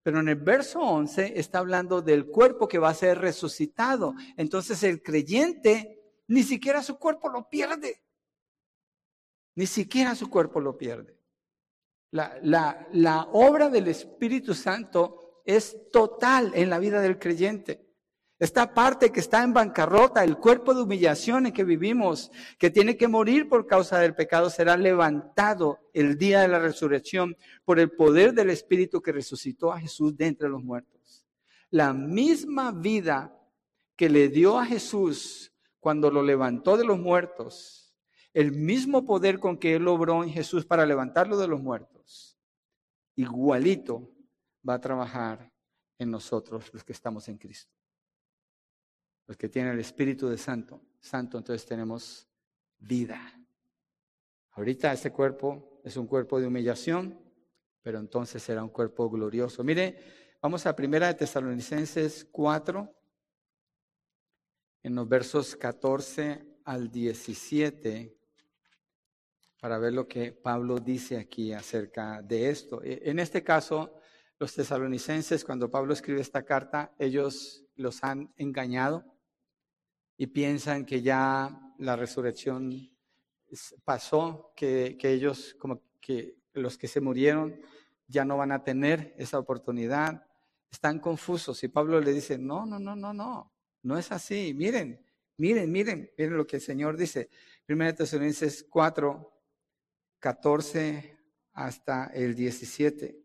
Pero en el verso 11 está hablando del cuerpo que va a ser resucitado. Entonces el creyente ni siquiera su cuerpo lo pierde. Ni siquiera su cuerpo lo pierde. La, la, obra del Espíritu Santo es total en la vida del creyente. Esta parte que está en bancarrota, el cuerpo de humillación en que vivimos, que tiene que morir por causa del pecado, será levantado el día de la resurrección por el poder del Espíritu que resucitó a Jesús de entre los muertos. La misma vida que le dio a Jesús cuando lo levantó de los muertos, el mismo poder con que Él obró en Jesús para levantarlo de los muertos, igualito va a trabajar en nosotros los que estamos en Cristo. Los que tienen el Espíritu de Santo, Santo, entonces tenemos vida. Ahorita este cuerpo es un cuerpo de humillación, pero entonces será un cuerpo glorioso. Mire, vamos a primera de Tesalonicenses 4, en los versos 14 al 17 para ver lo que Pablo dice aquí acerca de esto. E, en este caso, los tesalonicenses, cuando Pablo escribe esta carta, ellos los han engañado y piensan que ya la resurrección pasó, que, que ellos, como que los que se murieron, ya no van a tener esa oportunidad. están confusos y Pablo le dice, no, no, no, no, no, no es así. Miren, miren, miren, miren lo que el Señor dice. Primera Tesalonicenses 4, 14 hasta el 17.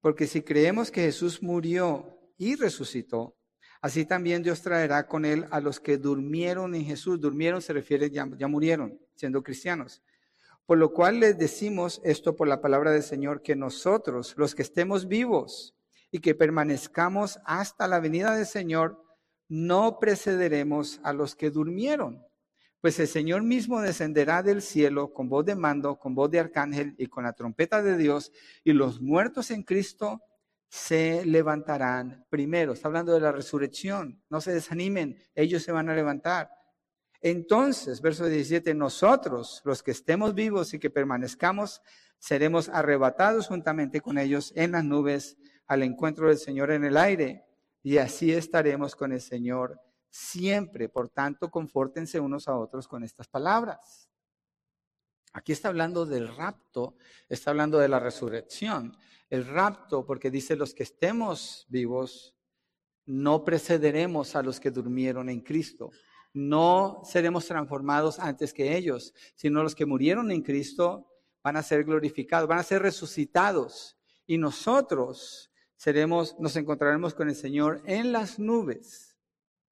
Porque si creemos que Jesús murió y resucitó, así también Dios traerá con él a los que durmieron en Jesús. Durmieron se refiere, ya, ya murieron, siendo cristianos. Por lo cual les decimos esto por la palabra del Señor, que nosotros, los que estemos vivos y que permanezcamos hasta la venida del Señor, no precederemos a los que durmieron. Pues el Señor mismo descenderá del cielo con voz de mando, con voz de arcángel y con la trompeta de Dios, y los muertos en Cristo se levantarán primero. Está hablando de la resurrección. No se desanimen, ellos se van a levantar. Entonces, verso 17, nosotros, los que estemos vivos y que permanezcamos, seremos arrebatados juntamente con ellos en las nubes al encuentro del Señor en el aire, y así estaremos con el Señor siempre. Por tanto, confórtense unos a otros con estas palabras. Aquí está hablando del rapto, está hablando de la resurrección. El rapto, porque dice los que estemos vivos, no precederemos a los que durmieron en Cristo. No seremos transformados antes que ellos, sino los que murieron en Cristo van a ser glorificados, van a ser resucitados. Y nosotros seremos, nos encontraremos con el Señor en las nubes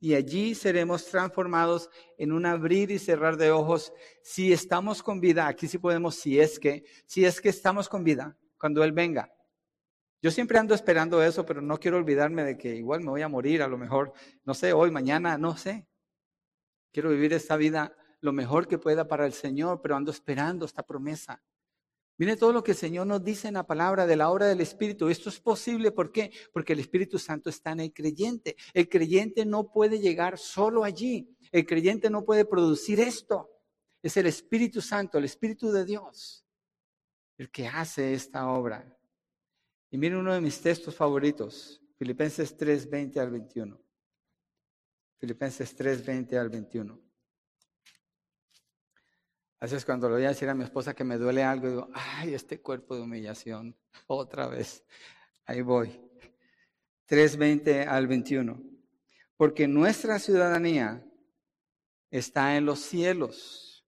y allí seremos transformados en un abrir y cerrar de ojos si estamos con vida. Aquí sí podemos, si es que, si es que estamos con vida, cuando Él venga. Yo siempre ando esperando eso, pero no quiero olvidarme de que igual me voy a morir, a lo mejor, no sé, hoy, mañana, no sé. Quiero vivir esta vida lo mejor que pueda para el Señor, pero ando esperando esta promesa. Mire todo lo que el Señor nos dice en la palabra de la obra del Espíritu. Esto es posible, ¿por qué? Porque el Espíritu Santo está en el creyente. El creyente no puede llegar solo allí. El creyente no puede producir esto. Es el Espíritu Santo, el Espíritu de Dios, el que hace esta obra. Y miren uno de mis textos favoritos, Filipenses 3, 20 al 21. Filipenses 3, 20 al 21. Veces cuando le voy a decir a mi esposa que me duele algo, digo, ay, este cuerpo de humillación, otra vez. Ahí voy. 3.20 al 21. Porque nuestra ciudadanía está en los cielos,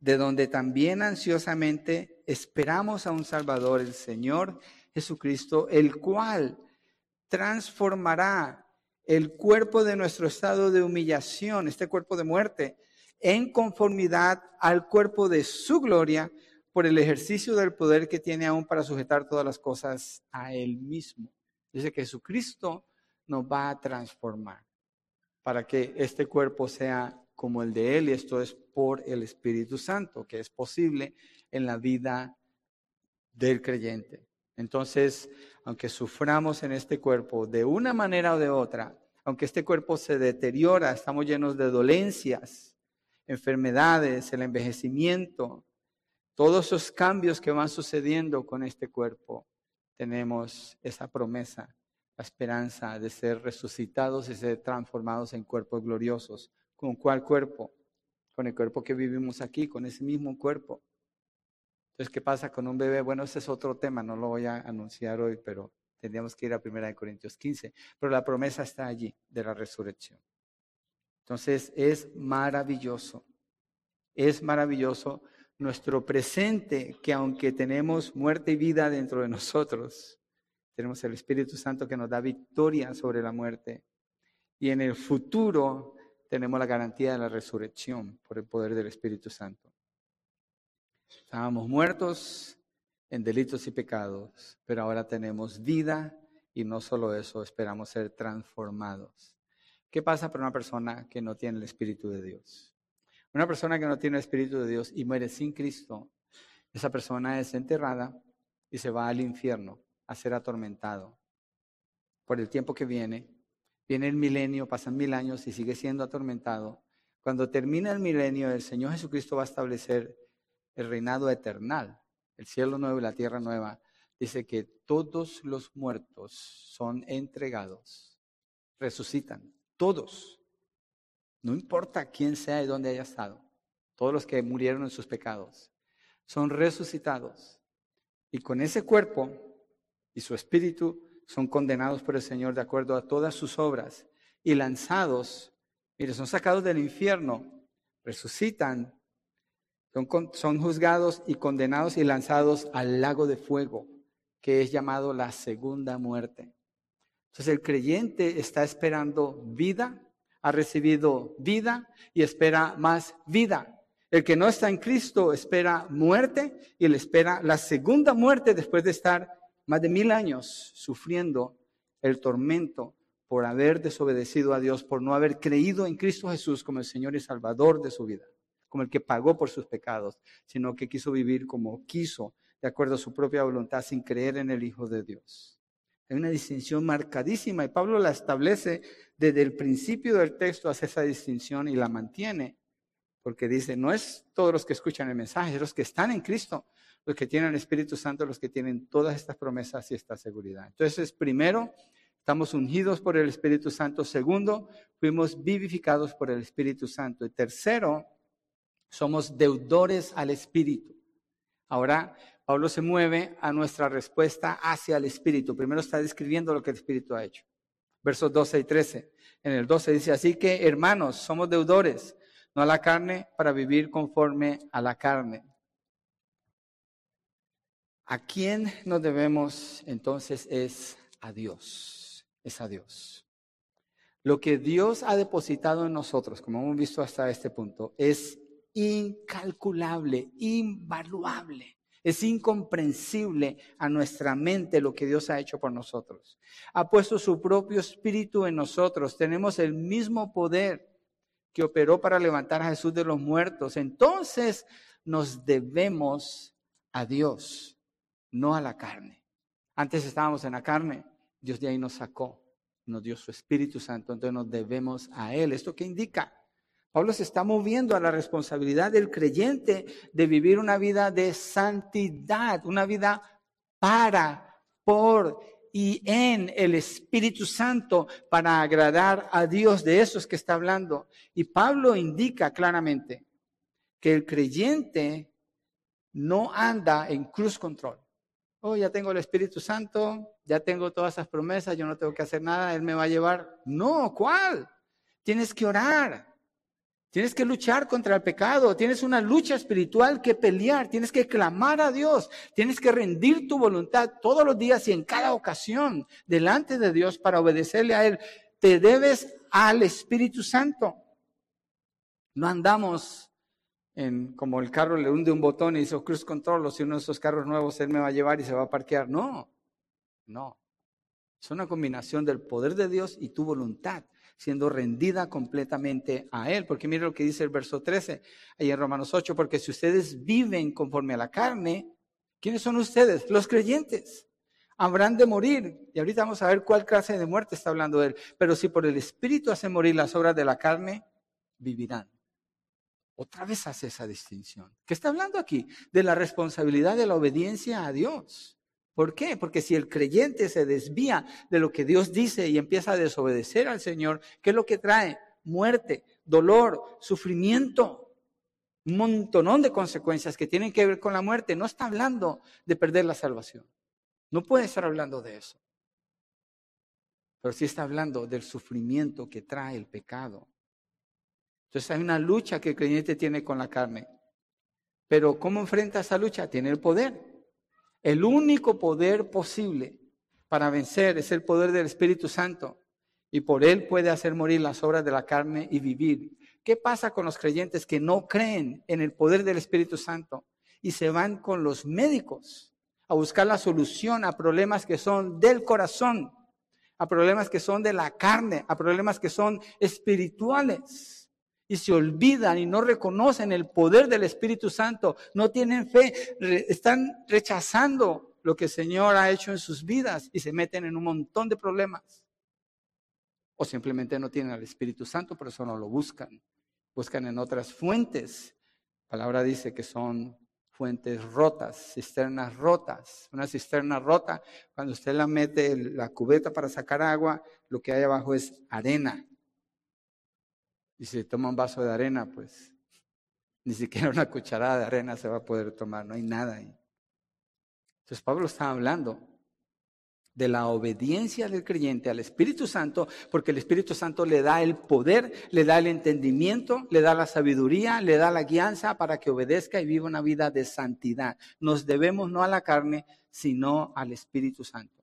de donde también ansiosamente esperamos a un Salvador, el Señor Jesucristo, el cual transformará el cuerpo de nuestro estado de humillación, este cuerpo de muerte, en conformidad al cuerpo de su gloria por el ejercicio del poder que tiene aún para sujetar todas las cosas a Él mismo. Dice que Jesucristo nos va a transformar para que este cuerpo sea como el de Él y esto es por el Espíritu Santo, que es posible en la vida del creyente. Entonces, aunque suframos en este cuerpo de una manera o de otra, aunque este cuerpo se deteriora, estamos llenos de dolencias, enfermedades, el envejecimiento, todos esos cambios que van sucediendo con este cuerpo, tenemos esa promesa, la esperanza de ser resucitados y ser transformados en cuerpos gloriosos. ¿Con cuál cuerpo? Con el cuerpo que vivimos aquí, con ese mismo cuerpo. Entonces, ¿qué pasa con un bebé? Bueno, ese es otro tema, no lo voy a anunciar hoy, pero tendríamos que ir a 1 Corintios 15. Pero la promesa está allí de la resurrección. Entonces es maravilloso, es maravilloso nuestro presente, que aunque tenemos muerte y vida dentro de nosotros, tenemos el Espíritu Santo que nos da victoria sobre la muerte. Y en el futuro tenemos la garantía de la resurrección por el poder del Espíritu Santo. Estábamos muertos en delitos y pecados, pero ahora tenemos vida y no solo eso, esperamos ser transformados. ¿Qué pasa para una persona que no tiene el Espíritu de Dios? Una persona que no tiene el Espíritu de Dios y muere sin Cristo, esa persona es enterrada y se va al infierno a ser atormentado por el tiempo que viene. Viene el milenio, pasan mil años y sigue siendo atormentado. Cuando termina el milenio, el Señor Jesucristo va a establecer el reinado eternal, el cielo nuevo y la tierra nueva. Dice que todos los muertos son entregados, resucitan todos, no importa quién sea y dónde haya estado, todos los que murieron en sus pecados, son resucitados. Y con ese cuerpo y su espíritu son condenados por el Señor de acuerdo a todas sus obras y lanzados, mire, son sacados del infierno, resucitan, son, son juzgados y condenados y lanzados al lago de fuego, que es llamado la segunda muerte. Entonces el creyente está esperando vida, ha recibido vida y espera más vida. El que no está en Cristo espera muerte y le espera la segunda muerte después de estar más de mil años sufriendo el tormento por haber desobedecido a Dios, por no haber creído en Cristo Jesús como el Señor y Salvador de su vida, como el que pagó por sus pecados, sino que quiso vivir como quiso, de acuerdo a su propia voluntad, sin creer en el Hijo de Dios. Hay una distinción marcadísima y Pablo la establece desde el principio del texto, hace esa distinción y la mantiene, porque dice, no es todos los que escuchan el mensaje, es los que están en Cristo, los que tienen el Espíritu Santo, los que tienen todas estas promesas y esta seguridad. Entonces, primero, estamos ungidos por el Espíritu Santo. Segundo, fuimos vivificados por el Espíritu Santo. Y tercero, somos deudores al Espíritu. Ahora, Pablo se mueve a nuestra respuesta hacia el Espíritu. Primero está describiendo lo que el Espíritu ha hecho. Versos 12 y 13. En el 12 dice, así que hermanos, somos deudores, no a la carne, para vivir conforme a la carne. ¿A quién nos debemos entonces? Es a Dios, es a Dios. Lo que Dios ha depositado en nosotros, como hemos visto hasta este punto, es incalculable, invaluable. Es incomprensible a nuestra mente lo que Dios ha hecho por nosotros. Ha puesto su propio espíritu en nosotros. Tenemos el mismo poder que operó para levantar a Jesús de los muertos. Entonces nos debemos a Dios, no a la carne. Antes estábamos en la carne, Dios de ahí nos sacó, nos dio su Espíritu Santo, entonces nos debemos a Él. ¿Esto qué indica? Pablo se está moviendo a la responsabilidad del creyente de vivir una vida de santidad, una vida para, por y en el Espíritu Santo para agradar a Dios. De eso es que está hablando. Y Pablo indica claramente que el creyente no anda en cruz control. Oh, ya tengo el Espíritu Santo, ya tengo todas esas promesas, yo no tengo que hacer nada, Él me va a llevar. No, ¿cuál? Tienes que orar. Tienes que luchar contra el pecado, tienes una lucha espiritual que pelear, tienes que clamar a Dios, tienes que rendir tu voluntad todos los días y en cada ocasión delante de Dios para obedecerle a Él. Te debes al Espíritu Santo. No andamos en como el carro le hunde un botón y dice oh, cruise control, o si uno de esos carros nuevos Él me va a llevar y se va a parquear. No, no. Es una combinación del poder de Dios y tu voluntad siendo rendida completamente a Él. Porque mire lo que dice el verso 13, ahí en Romanos 8, porque si ustedes viven conforme a la carne, ¿quiénes son ustedes? Los creyentes. Habrán de morir. Y ahorita vamos a ver cuál clase de muerte está hablando él. Pero si por el Espíritu hacen morir las obras de la carne, vivirán. Otra vez hace esa distinción. ¿Qué está hablando aquí? De la responsabilidad de la obediencia a Dios. ¿Por qué? Porque si el creyente se desvía de lo que Dios dice y empieza a desobedecer al Señor, ¿qué es lo que trae? Muerte, dolor, sufrimiento, un montonón de consecuencias que tienen que ver con la muerte. No está hablando de perder la salvación. No puede estar hablando de eso. Pero sí está hablando del sufrimiento que trae el pecado. Entonces hay una lucha que el creyente tiene con la carne. Pero ¿cómo enfrenta esa lucha? Tiene el poder. El único poder posible para vencer es el poder del Espíritu Santo y por él puede hacer morir las obras de la carne y vivir. ¿Qué pasa con los creyentes que no creen en el poder del Espíritu Santo y se van con los médicos a buscar la solución a problemas que son del corazón, a problemas que son de la carne, a problemas que son espirituales? Y se olvidan y no reconocen el poder del Espíritu Santo, no tienen fe, están rechazando lo que el Señor ha hecho en sus vidas y se meten en un montón de problemas. O simplemente no tienen al Espíritu Santo, por eso no lo buscan. Buscan en otras fuentes. La palabra dice que son fuentes rotas, cisternas rotas. Una cisterna rota, cuando usted la mete en la cubeta para sacar agua, lo que hay abajo es arena. Y si toma un vaso de arena, pues ni siquiera una cucharada de arena se va a poder tomar, no hay nada ahí. Entonces Pablo está hablando de la obediencia del creyente al Espíritu Santo, porque el Espíritu Santo le da el poder, le da el entendimiento, le da la sabiduría, le da la guianza para que obedezca y viva una vida de santidad. Nos debemos no a la carne, sino al Espíritu Santo.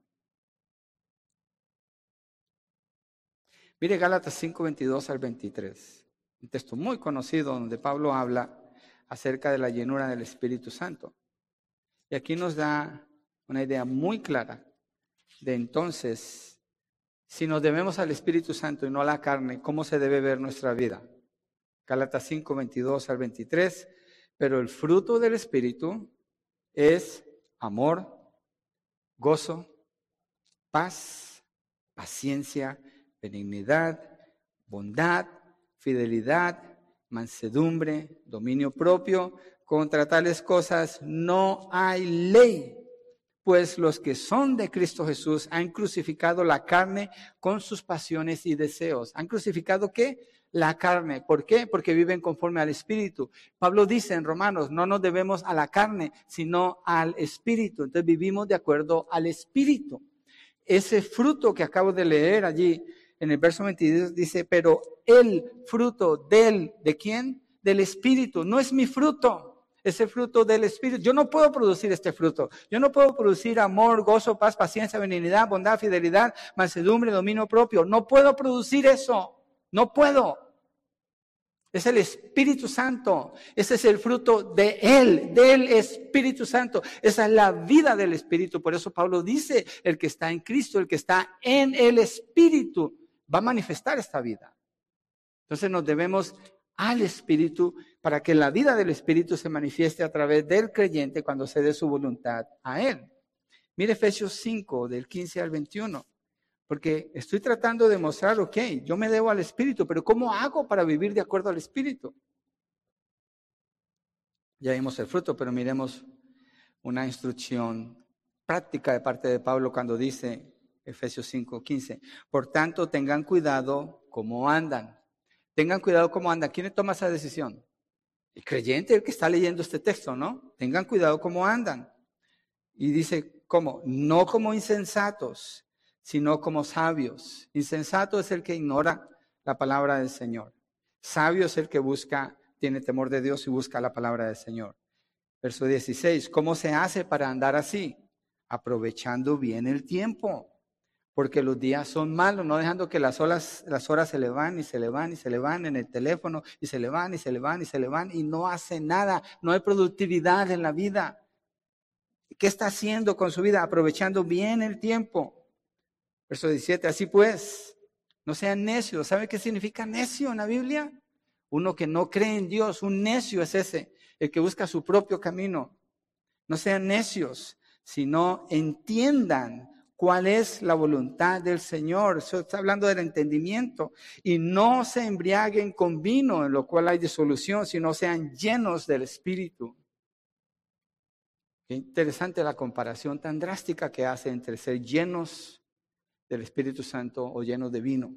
Mire Gálatas 5, 22 al 23, un texto muy conocido donde Pablo habla acerca de la llenura del Espíritu Santo. Y aquí nos da una idea muy clara de entonces, si nos debemos al Espíritu Santo y no a la carne, ¿cómo se debe ver nuestra vida? Gálatas 5, 22 al 23. Pero el fruto del Espíritu es amor, gozo, paz, paciencia, benignidad, bondad, fidelidad, mansedumbre, dominio propio. Contra tales cosas no hay ley pues los que son de Cristo Jesús han crucificado la carne con sus pasiones y deseos. ¿Han crucificado qué? La carne. ¿Por qué? Porque viven conforme al Espíritu. Pablo dice en Romanos, no nos debemos a la carne, sino al Espíritu. Entonces vivimos de acuerdo al Espíritu. Ese fruto que acabo de leer allí en el verso 22 dice, pero el fruto del, ¿de quién? Del Espíritu. No es mi fruto ese fruto del Espíritu. Yo no puedo producir este fruto. Yo no puedo producir amor, gozo, paz, paciencia, benignidad, bondad, fidelidad, mansedumbre, dominio propio. No puedo producir eso. No puedo. Es el Espíritu Santo. Ese es el fruto de Él, del Espíritu Santo. Esa es la vida del Espíritu. Por eso Pablo dice, el que está en Cristo, el que está en el Espíritu, va a manifestar esta vida. Entonces nos debemos al Espíritu para que la vida del Espíritu se manifieste a través del creyente cuando se dé su voluntad a Él. Mire Efesios 5, del 15 al 21, porque estoy tratando de mostrar, ok, yo me debo al Espíritu, pero ¿cómo hago para vivir de acuerdo al Espíritu? Ya vimos el fruto, pero miremos una instrucción práctica de parte de Pablo cuando dice, Efesios 5, 15, por tanto tengan cuidado cómo andan Tengan cuidado cómo andan. ¿Quién toma esa decisión? El creyente, el que está leyendo este texto, ¿no? Tengan cuidado cómo andan. Y dice, ¿cómo? No como insensatos, sino como sabios. Insensato es el que ignora la palabra del Señor. Sabio es el que busca, tiene temor de Dios y busca la palabra del Señor. Verso 16, ¿cómo se hace para andar así? Aprovechando bien el tiempo porque los días son malos, no dejando que las horas, las horas se le van y se le van y se le van en el teléfono y se le van y se le van y se le van y no hace nada, no hay productividad en la vida. ¿Qué está haciendo con su vida? Aprovechando bien el tiempo. Verso 17, así pues, no sean necios. ¿Sabe qué significa necio en la Biblia? Uno que no cree en Dios, un necio es ese, el que busca su propio camino. No sean necios, sino entiendan cuál es la voluntad del Señor. Eso está hablando del entendimiento. Y no se embriaguen con vino, en lo cual hay disolución, sino sean llenos del Espíritu. Qué interesante la comparación tan drástica que hace entre ser llenos del Espíritu Santo o llenos de vino.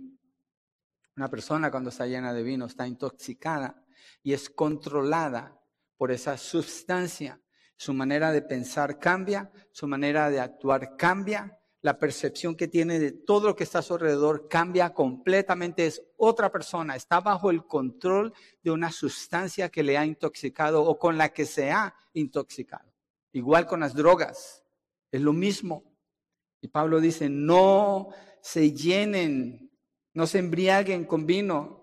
Una persona cuando está llena de vino está intoxicada y es controlada por esa sustancia. Su manera de pensar cambia, su manera de actuar cambia, la percepción que tiene de todo lo que está a su alrededor cambia completamente, es otra persona, está bajo el control de una sustancia que le ha intoxicado o con la que se ha intoxicado. Igual con las drogas, es lo mismo. Y Pablo dice, no se llenen, no se embriaguen con vino,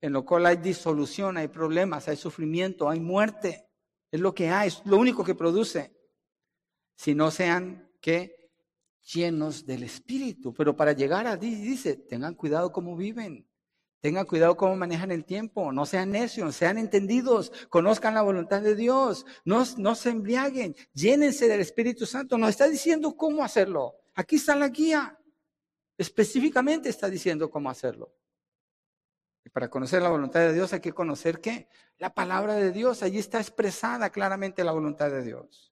en lo cual hay disolución, hay problemas, hay sufrimiento, hay muerte. Es lo que hay, es lo único que produce. Si no sean que llenos del Espíritu. Pero para llegar a dice, tengan cuidado cómo viven. Tengan cuidado cómo manejan el tiempo, no sean necios, sean entendidos, conozcan la voluntad de Dios, no, no se embriaguen, llénense del Espíritu Santo. Nos está diciendo cómo hacerlo. Aquí está la guía. Específicamente está diciendo cómo hacerlo. Y para conocer la voluntad de Dios hay que conocer qué? La palabra de Dios. Allí está expresada claramente la voluntad de Dios.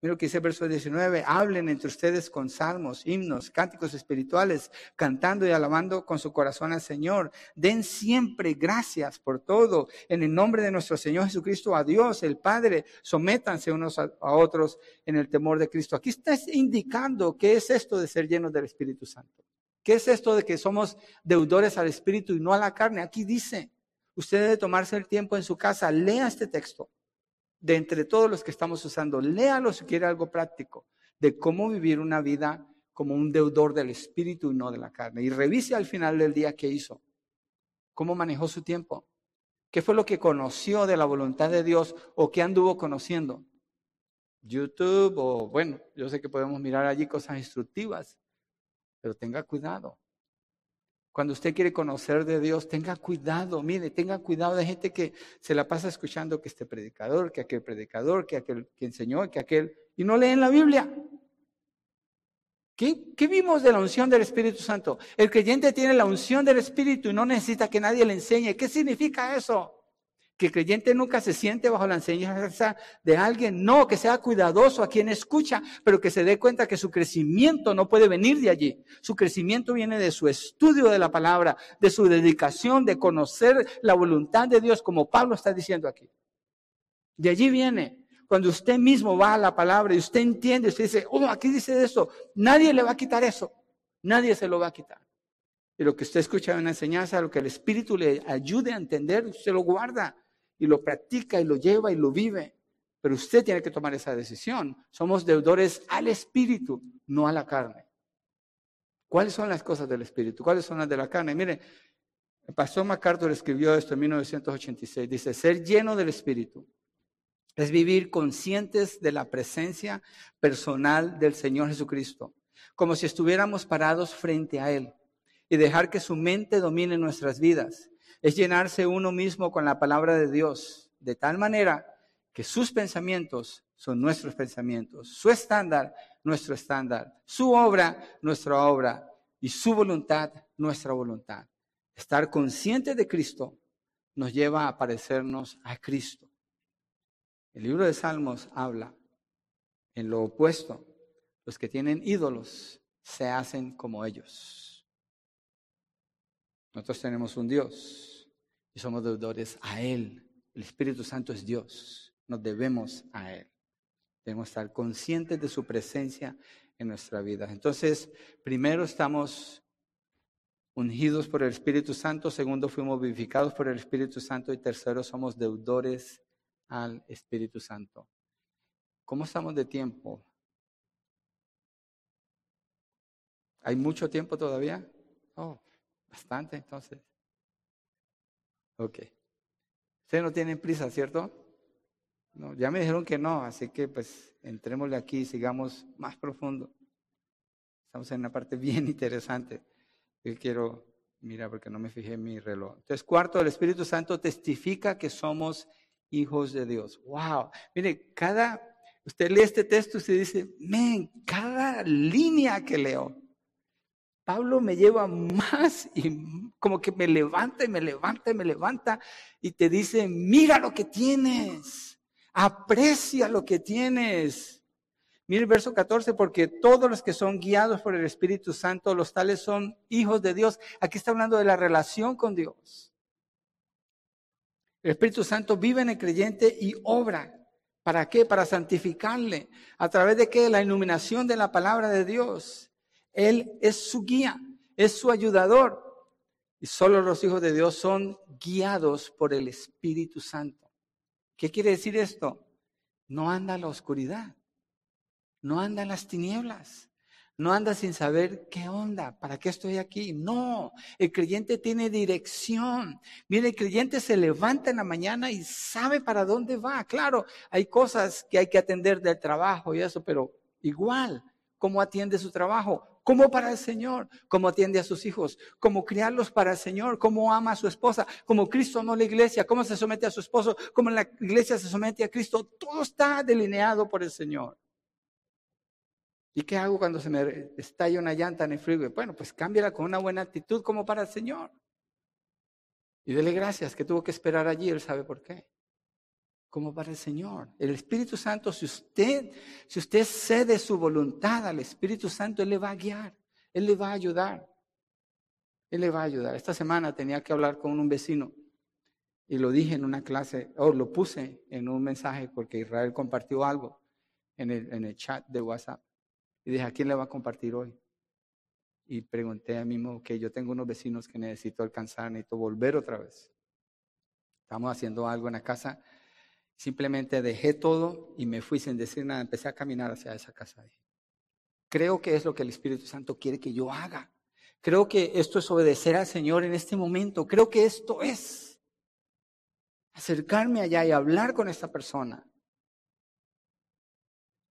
Mira lo que dice el verso 19, hablen entre ustedes con salmos, himnos, cánticos espirituales, cantando y alabando con su corazón al Señor. Den siempre gracias por todo. En el nombre de nuestro Señor Jesucristo, a Dios, el Padre, sométanse unos a, otros en el temor de Cristo. Aquí está indicando qué es esto de ser llenos del Espíritu Santo. ¿Qué es esto de que somos deudores al Espíritu y no a la carne? Aquí dice, usted debe tomarse el tiempo en su casa, lea este texto de entre todos los que estamos usando, léalo si quiere algo práctico, de cómo vivir una vida como un deudor del espíritu y no de la carne. Y revise al final del día qué hizo, cómo manejó su tiempo, qué fue lo que conoció de la voluntad de Dios o qué anduvo conociendo. YouTube o bueno, yo sé que podemos mirar allí cosas instructivas, pero tenga cuidado. Cuando usted quiere conocer de Dios, tenga cuidado, mire, tenga cuidado de gente que se la pasa escuchando que este predicador, que aquel predicador, que aquel que enseñó, que aquel, y no leen la Biblia. ¿Qué, ¿Qué, vimos de la unción del Espíritu Santo? El creyente tiene la unción del Espíritu y no necesita que nadie le enseñe. ¿Qué significa eso? Que el creyente nunca se siente bajo la enseñanza de alguien, no, que sea cuidadoso a quien escucha, pero que se dé cuenta que su crecimiento no puede venir de allí. Su crecimiento viene de su estudio de la palabra, de su dedicación, de conocer la voluntad de Dios, como Pablo está diciendo aquí. De allí viene. Cuando usted mismo va a la palabra y usted entiende, usted dice, oh, aquí dice eso, nadie le va a quitar eso, nadie se lo va a quitar. Y lo que usted escucha en una enseñanza, lo que el Espíritu le ayude a entender, usted lo guarda y lo practica y lo lleva y lo vive. Pero usted tiene que tomar esa decisión. Somos deudores al Espíritu, no a la carne. ¿Cuáles son las cosas del Espíritu? ¿Cuáles son las de la carne? Mire, el pastor MacArthur escribió esto en 1986. Dice, ser lleno del Espíritu es vivir conscientes de la presencia personal del Señor Jesucristo, como si estuviéramos parados frente a Él y dejar que su mente domine nuestras vidas es llenarse uno mismo con la palabra de Dios, de tal manera que sus pensamientos son nuestros pensamientos, su estándar, nuestro estándar, su obra, nuestra obra, y su voluntad, nuestra voluntad. Estar consciente de Cristo nos lleva a parecernos a Cristo. El libro de Salmos habla en lo opuesto. Los que tienen ídolos se hacen como ellos. Nosotros tenemos un Dios y somos deudores a Él. El Espíritu Santo es Dios. Nos debemos a Él. Debemos estar conscientes de su presencia en nuestra vida. Entonces, primero estamos ungidos por el Espíritu Santo, segundo fuimos vivificados por el Espíritu Santo y tercero somos deudores al Espíritu Santo. ¿Cómo estamos de tiempo? ¿Hay mucho tiempo todavía? Oh, Bastante, entonces. Ok. Ustedes no tienen prisa, ¿cierto? No, ya me dijeron que no, así que pues entrémosle aquí y sigamos más profundo. Estamos en una parte (laughs) bien interesante. Yo quiero mirar porque no me fijé en mi reloj. Entonces, cuarto, el Espíritu Santo testifica que somos hijos de Dios. Wow. Mire, cada, usted lee este texto y se dice, men, cada línea que leo Pablo me lleva más y como que me levanta y me levanta y me levanta y te dice, mira lo que tienes, aprecia lo que tienes. Mira el verso 14, porque todos los que son guiados por el Espíritu Santo, los tales son hijos de Dios. Aquí está hablando de la relación con Dios. El Espíritu Santo vive en el creyente y obra. ¿Para qué? Para santificarle. ¿A través de qué? La iluminación de la palabra de Dios. Él es su guía, es su ayudador. Y solo los hijos de Dios son guiados por el Espíritu Santo. ¿Qué quiere decir esto? No anda en la oscuridad, no anda en las tinieblas, no anda sin saber qué onda, para qué estoy aquí. No, el creyente tiene dirección. Mire, el creyente se levanta en la mañana y sabe para dónde va. Claro, hay cosas que hay que atender del trabajo y eso, pero igual, ¿cómo atiende su trabajo? Cómo para el Señor, cómo atiende a sus hijos, cómo criarlos para el Señor, cómo ama a su esposa, cómo Cristo amó la iglesia, cómo se somete a su esposo, cómo la iglesia se somete a Cristo. Todo está delineado por el Señor. ¿Y qué hago cuando se me estalla una llanta en el frío? Bueno, pues cámbiala con una buena actitud como para el Señor. Y dele gracias que tuvo que esperar allí, él sabe por qué. Como para el Señor. El Espíritu Santo, si usted, si usted cede su voluntad al Espíritu Santo, Él le va a guiar, Él le va a ayudar. Él le va a ayudar. Esta semana tenía que hablar con un vecino y lo dije en una clase, o lo puse en un mensaje porque Israel compartió algo en el, en el chat de WhatsApp. Y dije, ¿a quién le va a compartir hoy? Y pregunté a mí mismo que yo tengo unos vecinos que necesito alcanzar, necesito volver otra vez. Estamos haciendo algo en la casa. Simplemente dejé todo y me fui sin decir nada. Empecé a caminar hacia esa casa. Creo que es lo que el Espíritu Santo quiere que yo haga. Creo que esto es obedecer al Señor en este momento. Creo que esto es acercarme allá y hablar con esta persona.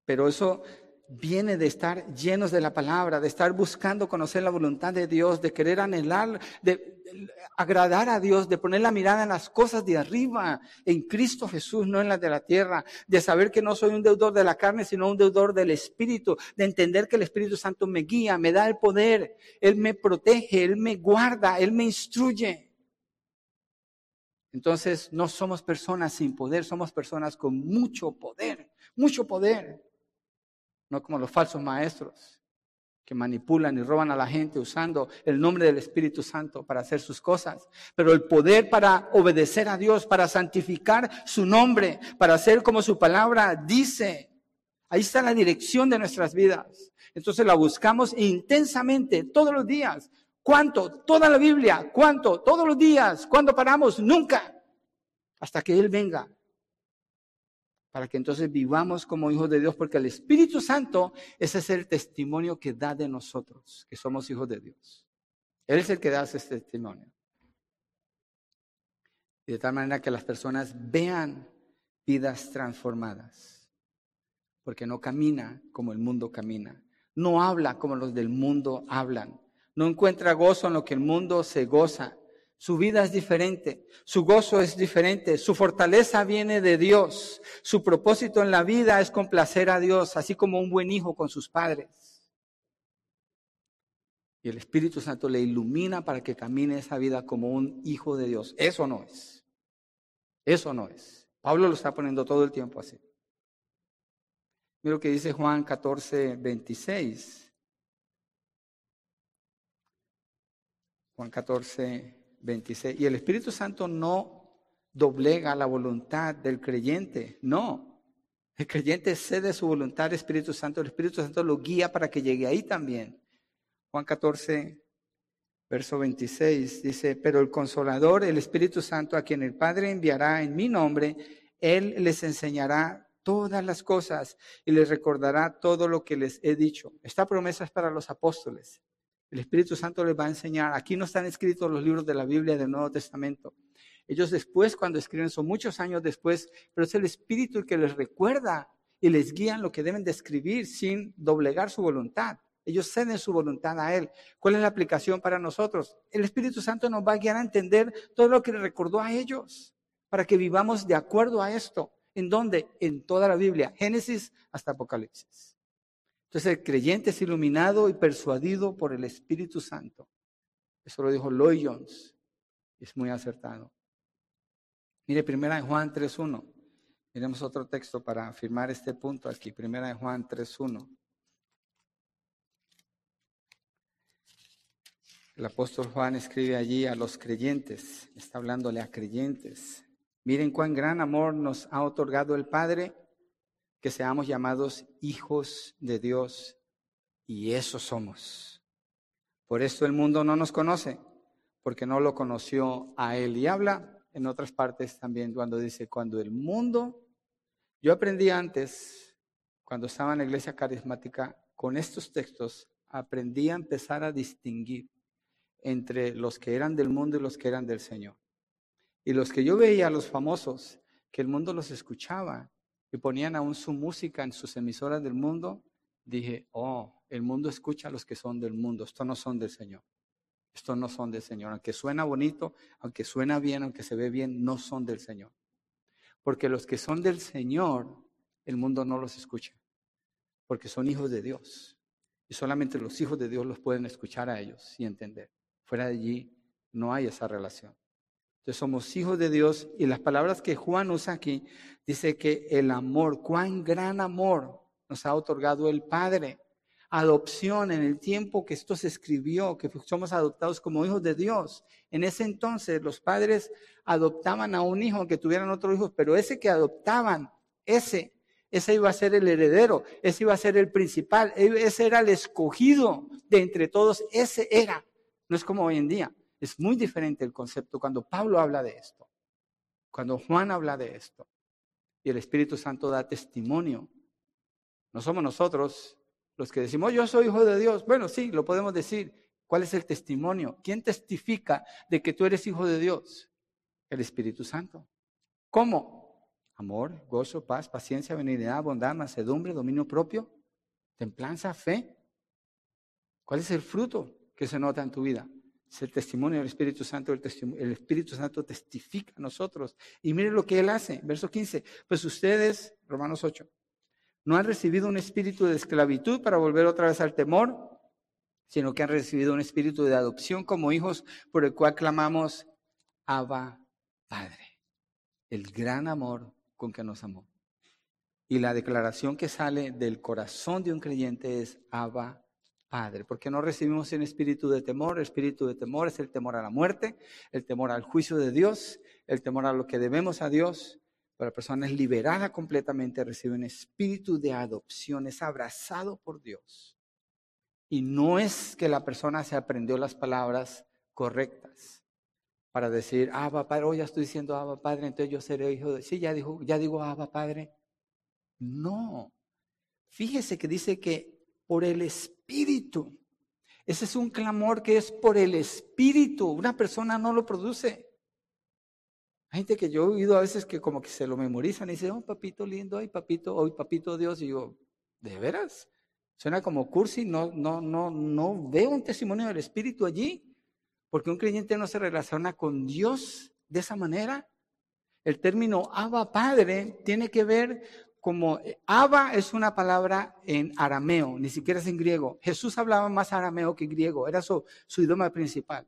Pero eso viene de estar llenos de la palabra, de estar buscando conocer la voluntad de Dios, de querer anhelar, de, agradar a Dios, de poner la mirada en las cosas de arriba, en Cristo Jesús, no en las de la tierra, de saber que no soy un deudor de la carne, sino un deudor del Espíritu, de entender que el Espíritu Santo me guía, me da el poder, Él me protege, Él me guarda, Él me instruye. Entonces no somos personas sin poder, somos personas con mucho poder, mucho poder no como los falsos maestros que manipulan y roban a la gente usando el nombre del Espíritu Santo para hacer sus cosas. Pero el poder para obedecer a Dios, para santificar su nombre, para hacer como su palabra dice. Ahí está la dirección de nuestras vidas. Entonces la buscamos intensamente todos los días. ¿Cuánto? Toda la Biblia. ¿Cuánto? Todos los días. ¿Cuándo paramos? Nunca. Hasta que Él venga para que entonces vivamos como hijos de Dios, porque el Espíritu Santo es el testimonio que da de nosotros, que somos hijos de Dios. Él es el que da ese testimonio. Y de tal manera que las personas vean vidas transformadas, porque no camina como el mundo camina, no habla como los del mundo hablan, no encuentra gozo en lo que el mundo se goza, su vida es diferente, su gozo es diferente, su fortaleza viene de Dios, su propósito en la vida es complacer a Dios, así como un buen hijo con sus padres. Y el Espíritu Santo le ilumina para que camine esa vida como un hijo de Dios. Eso no es. Eso no es. Pablo lo está poniendo todo el tiempo así. Mira lo que dice Juan 14, 26. Juan 14, 26. Y el Espíritu Santo no doblega la voluntad del creyente, no. El creyente cede su voluntad al Espíritu Santo, el Espíritu Santo lo guía para que llegue ahí también. Juan 14, verso 26 dice, pero el consolador, el Espíritu Santo, a quien el Padre enviará en mi nombre, Él les enseñará todas las cosas y les recordará todo lo que les he dicho. Esta promesa es para los apóstoles. El Espíritu Santo les va a enseñar. Aquí no están escritos los libros de la Biblia del Nuevo Testamento. Ellos después, cuando escriben, son muchos años después, pero es el Espíritu el que les recuerda y les guía lo que deben de escribir sin doblegar su voluntad. Ellos ceden su voluntad a Él. ¿Cuál es la aplicación para nosotros? El Espíritu Santo nos va a guiar a entender todo lo que le recordó a ellos para que vivamos de acuerdo a esto. ¿En dónde? En toda la Biblia, Génesis hasta Apocalipsis. Entonces el creyente es iluminado y persuadido por el Espíritu Santo. Eso lo dijo Lloyd Jones. Es muy acertado. Mire, primera de Juan 3.1. Miremos otro texto para afirmar este punto aquí. Primera de Juan 3.1. El apóstol Juan escribe allí a los creyentes, está hablándole a creyentes. Miren cuán gran amor nos ha otorgado el Padre que seamos llamados hijos de Dios y eso somos. Por esto el mundo no nos conoce, porque no lo conoció a Él. Y habla en otras partes también cuando dice, cuando el mundo, yo aprendí antes, cuando estaba en la iglesia carismática, con estos textos, aprendí a empezar a distinguir entre los que eran del mundo y los que eran del Señor. Y los que yo veía, los famosos, que el mundo los escuchaba y ponían aún su música en sus emisoras del mundo, dije, oh, el mundo escucha a los que son del mundo, estos no son del Señor. Estos no son del Señor. Aunque suena bonito, aunque suena bien, aunque se ve bien, no son del Señor. Porque los que son del Señor, el mundo no los escucha. Porque son hijos de Dios. Y solamente los hijos de Dios los pueden escuchar a ellos y entender. Fuera de allí no hay esa relación. Somos hijos de Dios y las palabras que Juan usa aquí dice que el amor, cuán gran amor nos ha otorgado el Padre. Adopción en el tiempo que esto se escribió, que somos adoptados como hijos de Dios. En ese entonces los padres adoptaban a un hijo que tuvieran otro hijo, pero ese que adoptaban, ese, ese iba a ser el heredero, ese iba a ser el principal, ese era el escogido de entre todos, ese era. No es como hoy en día. Es muy diferente el concepto cuando Pablo habla de esto, cuando Juan habla de esto y el Espíritu Santo da testimonio. No somos nosotros los que decimos, yo soy hijo de Dios. Bueno, sí, lo podemos decir. ¿Cuál es el testimonio? ¿Quién testifica de que tú eres hijo de Dios? El Espíritu Santo. ¿Cómo? Amor, gozo, paz, paciencia, benignidad, bondad, mansedumbre, dominio propio, templanza, fe. ¿Cuál es el fruto que se nota en tu vida? Es el testimonio del Espíritu Santo. El, Espíritu Santo testifica a nosotros. Y mire lo que Él hace. Verso 15. Pues ustedes, Romanos 8, no han recibido un espíritu de esclavitud para volver otra vez al temor, sino que han recibido un espíritu de adopción como hijos por el cual clamamos, Abba Padre. El gran amor con que nos amó. Y la declaración que sale del corazón de un creyente es Abba Padre, porque no recibimos un espíritu de temor. El espíritu de temor es el temor a la muerte, el temor al juicio de Dios, el temor a lo que debemos a Dios. Pero la persona es liberada completamente, recibe un espíritu de adopción, es abrazado por Dios. Y no es que la persona se aprendió las palabras correctas para decir, Abba Padre, hoy ya estoy diciendo Abba Padre, entonces yo seré hijo de... Sí, ya, dijo, ya digo Abba Padre. No. Fíjese que dice que por el Espíritu. Ese es un clamor que es por el Espíritu. Una persona no lo produce. Hay gente que yo he oído a veces que como que se lo memorizan y dicen, oh, papito lindo, ay, papito, hoy papito Dios. Y digo, ¿de veras? Suena como cursi, no, no, no, no veo un testimonio del Espíritu allí. Porque un creyente no se relaciona con Dios de esa manera. El término Abba Padre tiene que ver como eh, Abba es una palabra en arameo, ni siquiera es en griego. Jesús hablaba más arameo que griego, era su, su idioma principal.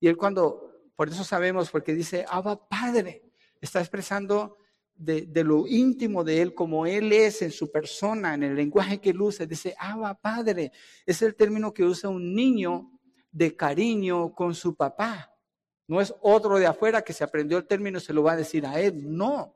Y él cuando, por eso sabemos, porque dice Abba Padre, está expresando de, lo íntimo de él, como él es en su persona, en el lenguaje que él usa, dice Abba Padre. Es el término que usa un niño de cariño con su papá. No es otro de afuera que se aprendió el término y se lo va a decir a él, no.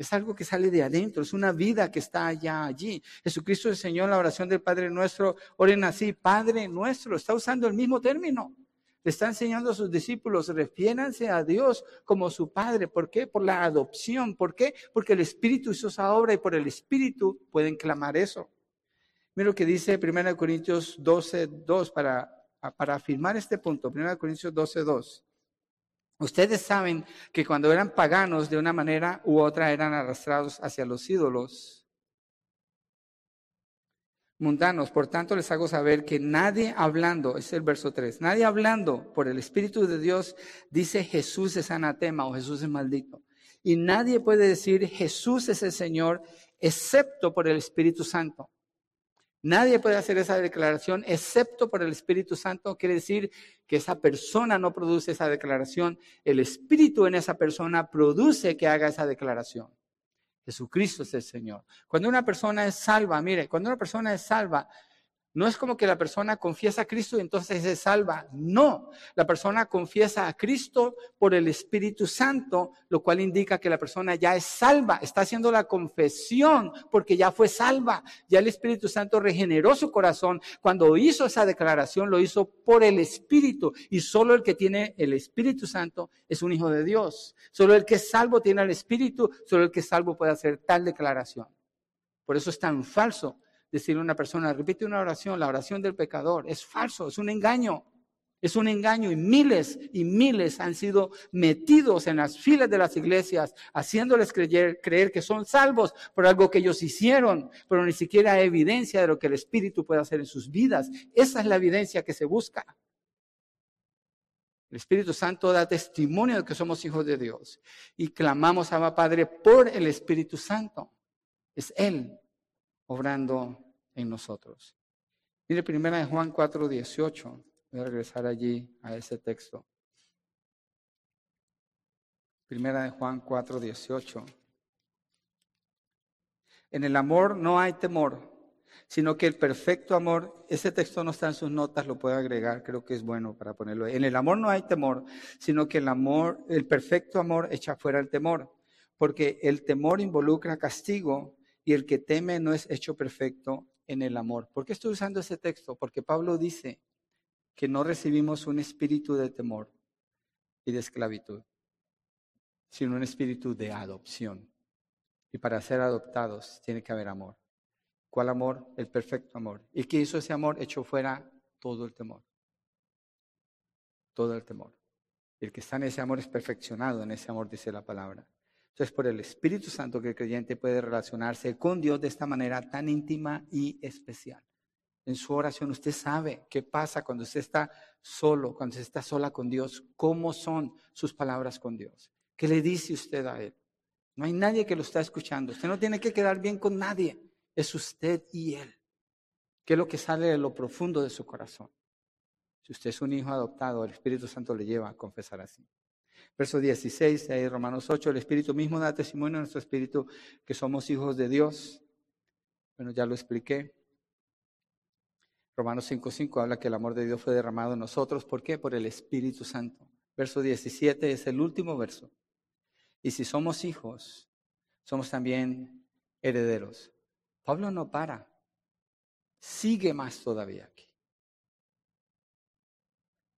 Es algo que sale de adentro, es una vida que está allá allí. Jesucristo enseñó en la oración del Padre nuestro, oren así, Padre nuestro, está usando el mismo término. Le está enseñando a sus discípulos, refiéranse a Dios como su Padre. ¿Por qué? Por la adopción. ¿Por qué? Porque el Espíritu hizo esa obra y por el Espíritu pueden clamar eso. Mira lo que dice 1 Corintios 12, 2 para, para afirmar este punto. 1 Corintios 12, 2. Ustedes saben que cuando eran paganos de una manera u otra eran arrastrados hacia los ídolos mundanos. Por tanto, les hago saber que nadie hablando, es el verso 3, nadie hablando por el Espíritu de Dios dice Jesús es anatema o Jesús es maldito. Y nadie puede decir Jesús es el Señor excepto por el Espíritu Santo. Nadie puede hacer esa declaración excepto por el Espíritu Santo. Quiere decir que esa persona no produce esa declaración. El Espíritu en esa persona produce que haga esa declaración. Jesucristo es el Señor. Cuando una persona es salva, mire, cuando una persona es salva, no es como que la persona confiesa a Cristo y entonces se salva. No, la persona confiesa a Cristo por el Espíritu Santo, lo cual indica que la persona ya es salva, está haciendo la confesión porque ya fue salva. Ya el Espíritu Santo regeneró su corazón. Cuando hizo esa declaración, lo hizo por el Espíritu. Y solo el que tiene el Espíritu Santo es un hijo de Dios. Solo el que es salvo tiene el Espíritu, solo el que es salvo puede hacer tal declaración. Por eso es tan falso decirle a una persona, repite una oración, la oración del pecador. Es falso, es un engaño. Es un engaño y miles y miles han sido metidos en las filas de las iglesias, haciéndoles creer, creer, que son salvos por algo que ellos hicieron, pero ni siquiera hay evidencia de lo que el Espíritu puede hacer en sus vidas. Esa es la evidencia que se busca. El Espíritu Santo da testimonio de que somos hijos de Dios y clamamos a Padre por el Espíritu Santo. Es Él obrando en nosotros. Mire, primera de Juan 4, 18. Voy a regresar allí a ese texto. Primera de Juan 4, 18. En el amor no hay temor, sino que el perfecto amor, ese texto no está en sus notas, lo puedo agregar, creo que es bueno para ponerlo. En el amor no hay temor, sino que el amor, el perfecto amor echa fuera el temor, porque el temor involucra castigo y el que teme no es hecho perfecto en el amor. ¿Por qué estoy usando ese texto? Porque Pablo dice que no recibimos un espíritu de temor y de esclavitud, sino un espíritu de adopción. Y para ser adoptados tiene que haber amor. ¿Cuál amor? El perfecto amor. ¿Y qué hizo ese amor? Echó fuera todo el temor. Todo el temor. El que está en ese amor es perfeccionado en ese amor, dice la palabra. Entonces, por el Espíritu Santo que el creyente puede relacionarse con Dios de esta manera tan íntima y especial. En su oración usted sabe qué pasa cuando usted está solo, cuando usted está sola con Dios, cómo son sus palabras con Dios. ¿Qué le dice usted a Él? No hay nadie que lo está escuchando. Usted no tiene que quedar bien con nadie. Es usted y Él. ¿Qué es lo que sale de lo profundo de su corazón? Si usted es un hijo adoptado, el Espíritu Santo le lleva a confesar así. Verso 16 de Romanos 8, el Espíritu mismo da testimonio a nuestro Espíritu que somos hijos de Dios. Bueno, ya lo expliqué. Romanos 5.5 habla que el amor de Dios fue derramado en nosotros. ¿Por qué? Por el Espíritu Santo. Verso 17 es el último verso. Y si somos hijos, somos también herederos. Pablo no para. Sigue más todavía aquí.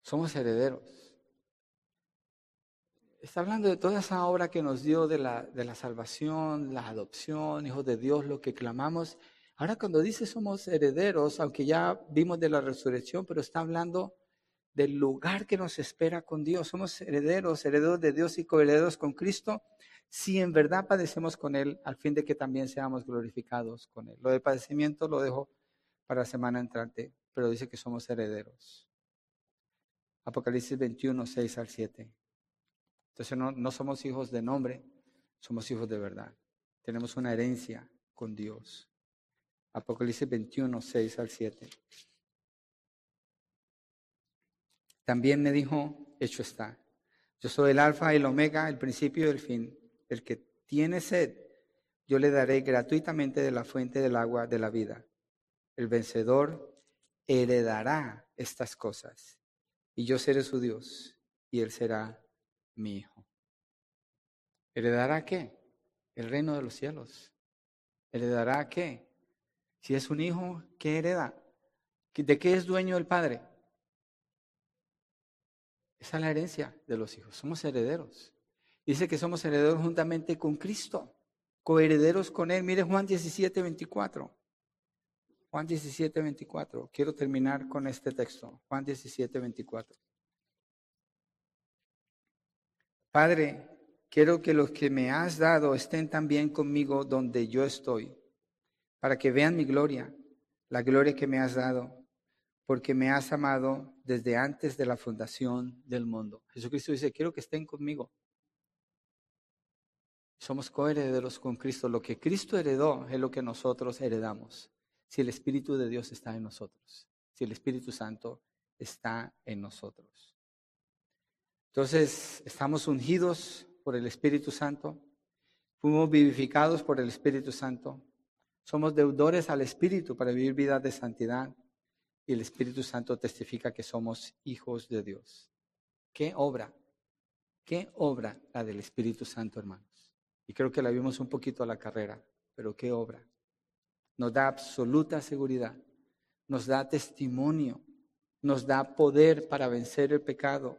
Somos herederos. Está hablando de toda esa obra que nos dio de la, de la salvación, la adopción, hijos de Dios, lo que clamamos. Ahora cuando dice somos herederos, aunque ya vimos de la resurrección, pero está hablando del lugar que nos espera con Dios. Somos herederos, herederos de Dios y coherederos con Cristo, si en verdad padecemos con Él, al fin de que también seamos glorificados con Él. Lo del padecimiento lo dejo para la semana entrante, pero dice que somos herederos. Apocalipsis 21, 6 al 7. Entonces no, somos hijos de nombre, somos hijos de verdad. Tenemos una herencia con Dios. Apocalipsis 21, 6 al 7. También me dijo, hecho está. Yo soy el alfa y el omega, el principio y el fin. El que tiene sed, yo le daré gratuitamente de la fuente del agua de la vida. El vencedor heredará estas cosas, y yo seré su Dios, y él será mi hijo. ¿Heredará qué? El reino de los cielos. ¿Heredará qué? Si es un hijo, ¿qué hereda? ¿De qué es dueño el padre? Esa es la herencia de los hijos. Somos herederos. Dice que somos herederos juntamente con Cristo, coherederos con Él. Mire Juan 17, 24. Juan 17, 24. Quiero terminar con este texto. Juan 17, 24. Padre, quiero que los que me has dado estén también conmigo donde yo estoy, para que vean mi gloria, la gloria que me has dado porque me has amado desde antes de la fundación del mundo. Jesucristo dice, quiero que estén conmigo. Somos coherederos con Cristo. Lo que Cristo heredó es lo que nosotros heredamos. Si el Espíritu de Dios está en nosotros, si el Espíritu Santo está en nosotros. Entonces, estamos ungidos por el Espíritu Santo, fuimos vivificados por el Espíritu Santo, somos deudores al Espíritu para vivir vidas de santidad y el Espíritu Santo testifica que somos hijos de Dios. ¿Qué obra? ¿Qué obra la del Espíritu Santo, hermanos? Y creo que la vimos un poquito a la carrera, pero ¿qué obra? Nos da absoluta seguridad, nos da testimonio, nos da poder para vencer el pecado,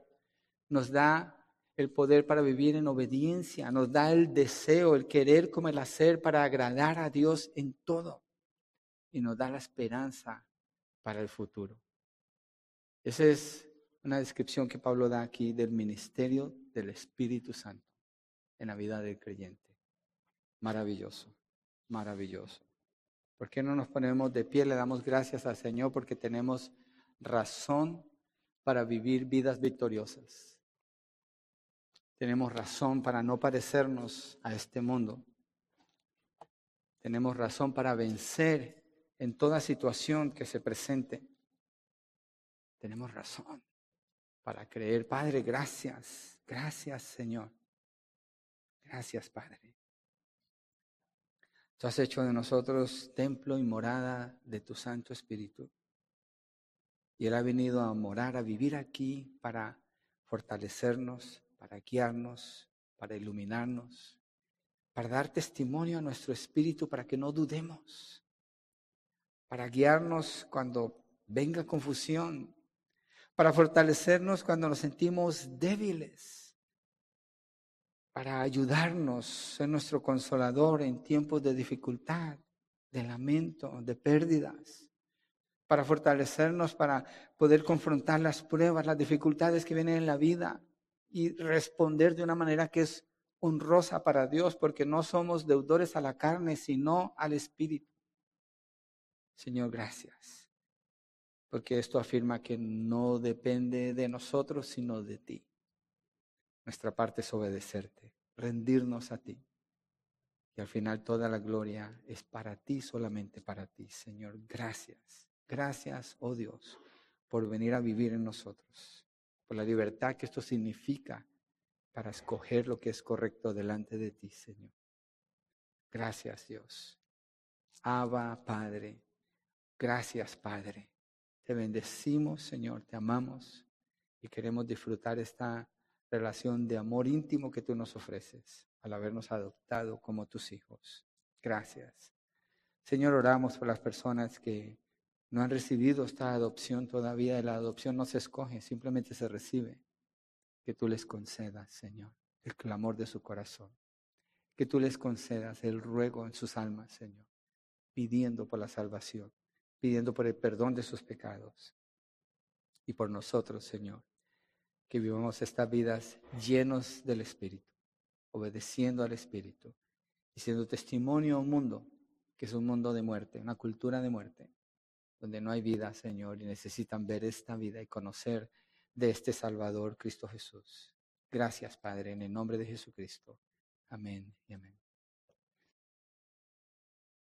nos da el poder para vivir en obediencia, nos da el deseo, el querer como el hacer para agradar a Dios en todo y nos da la esperanza para el futuro. Esa es una descripción que Pablo da aquí del ministerio del Espíritu Santo en la vida del creyente. Maravilloso, maravilloso. ¿Por qué no nos ponemos de pie? Le damos gracias al Señor porque tenemos razón para vivir vidas victoriosas. Tenemos razón para no parecernos a este mundo. Tenemos razón para vencer en toda situación que se presente. Tenemos razón para creer. Padre, gracias, gracias Señor. Gracias, Padre. Tú has hecho de nosotros templo y morada de tu Santo Espíritu. Y Él ha venido a morar, a vivir aquí para fortalecernos, para guiarnos, para iluminarnos, para dar testimonio a nuestro espíritu para que no dudemos, para guiarnos cuando venga confusión, para fortalecernos cuando nos sentimos débiles, para ayudarnos, en nuestro consolador en tiempos de dificultad, de lamento, de pérdidas, para fortalecernos, para poder confrontar las pruebas, las dificultades que vienen en la vida y responder de una manera que es honrosa para Dios, porque no somos deudores a la carne, sino al Espíritu. Señor, gracias, porque esto afirma que no depende de nosotros, sino de ti. Nuestra parte es obedecerte, rendirnos a ti. Y al final toda la gloria es para ti, solamente para ti, Señor. Gracias. Gracias, oh Dios, por venir a vivir en nosotros, la libertad que esto significa para escoger lo que es correcto delante de ti, Señor. Gracias, Dios. Abba, Padre. Gracias, Padre. Te bendecimos, Señor, te amamos y queremos disfrutar esta relación de amor íntimo que tú nos ofreces al habernos adoptado como tus hijos. Gracias. Señor, oramos por las personas que no han recibido esta adopción todavía. La adopción no se escoge, simplemente se recibe que tú les concedas, Señor, el clamor de su corazón. Que tú les concedas el ruego en sus almas, Señor, pidiendo por la salvación, pidiendo por el perdón de sus pecados. Y por nosotros, Señor, que vivamos estas vidas llenos del Espíritu, obedeciendo al Espíritu y siendo testimonio a un mundo que es un mundo de muerte, una cultura de muerte, donde no hay vida, Señor, y necesitan ver esta vida y conocer de este Salvador, Cristo Jesús. Gracias, Padre, en el nombre de Jesucristo. Amén y amén.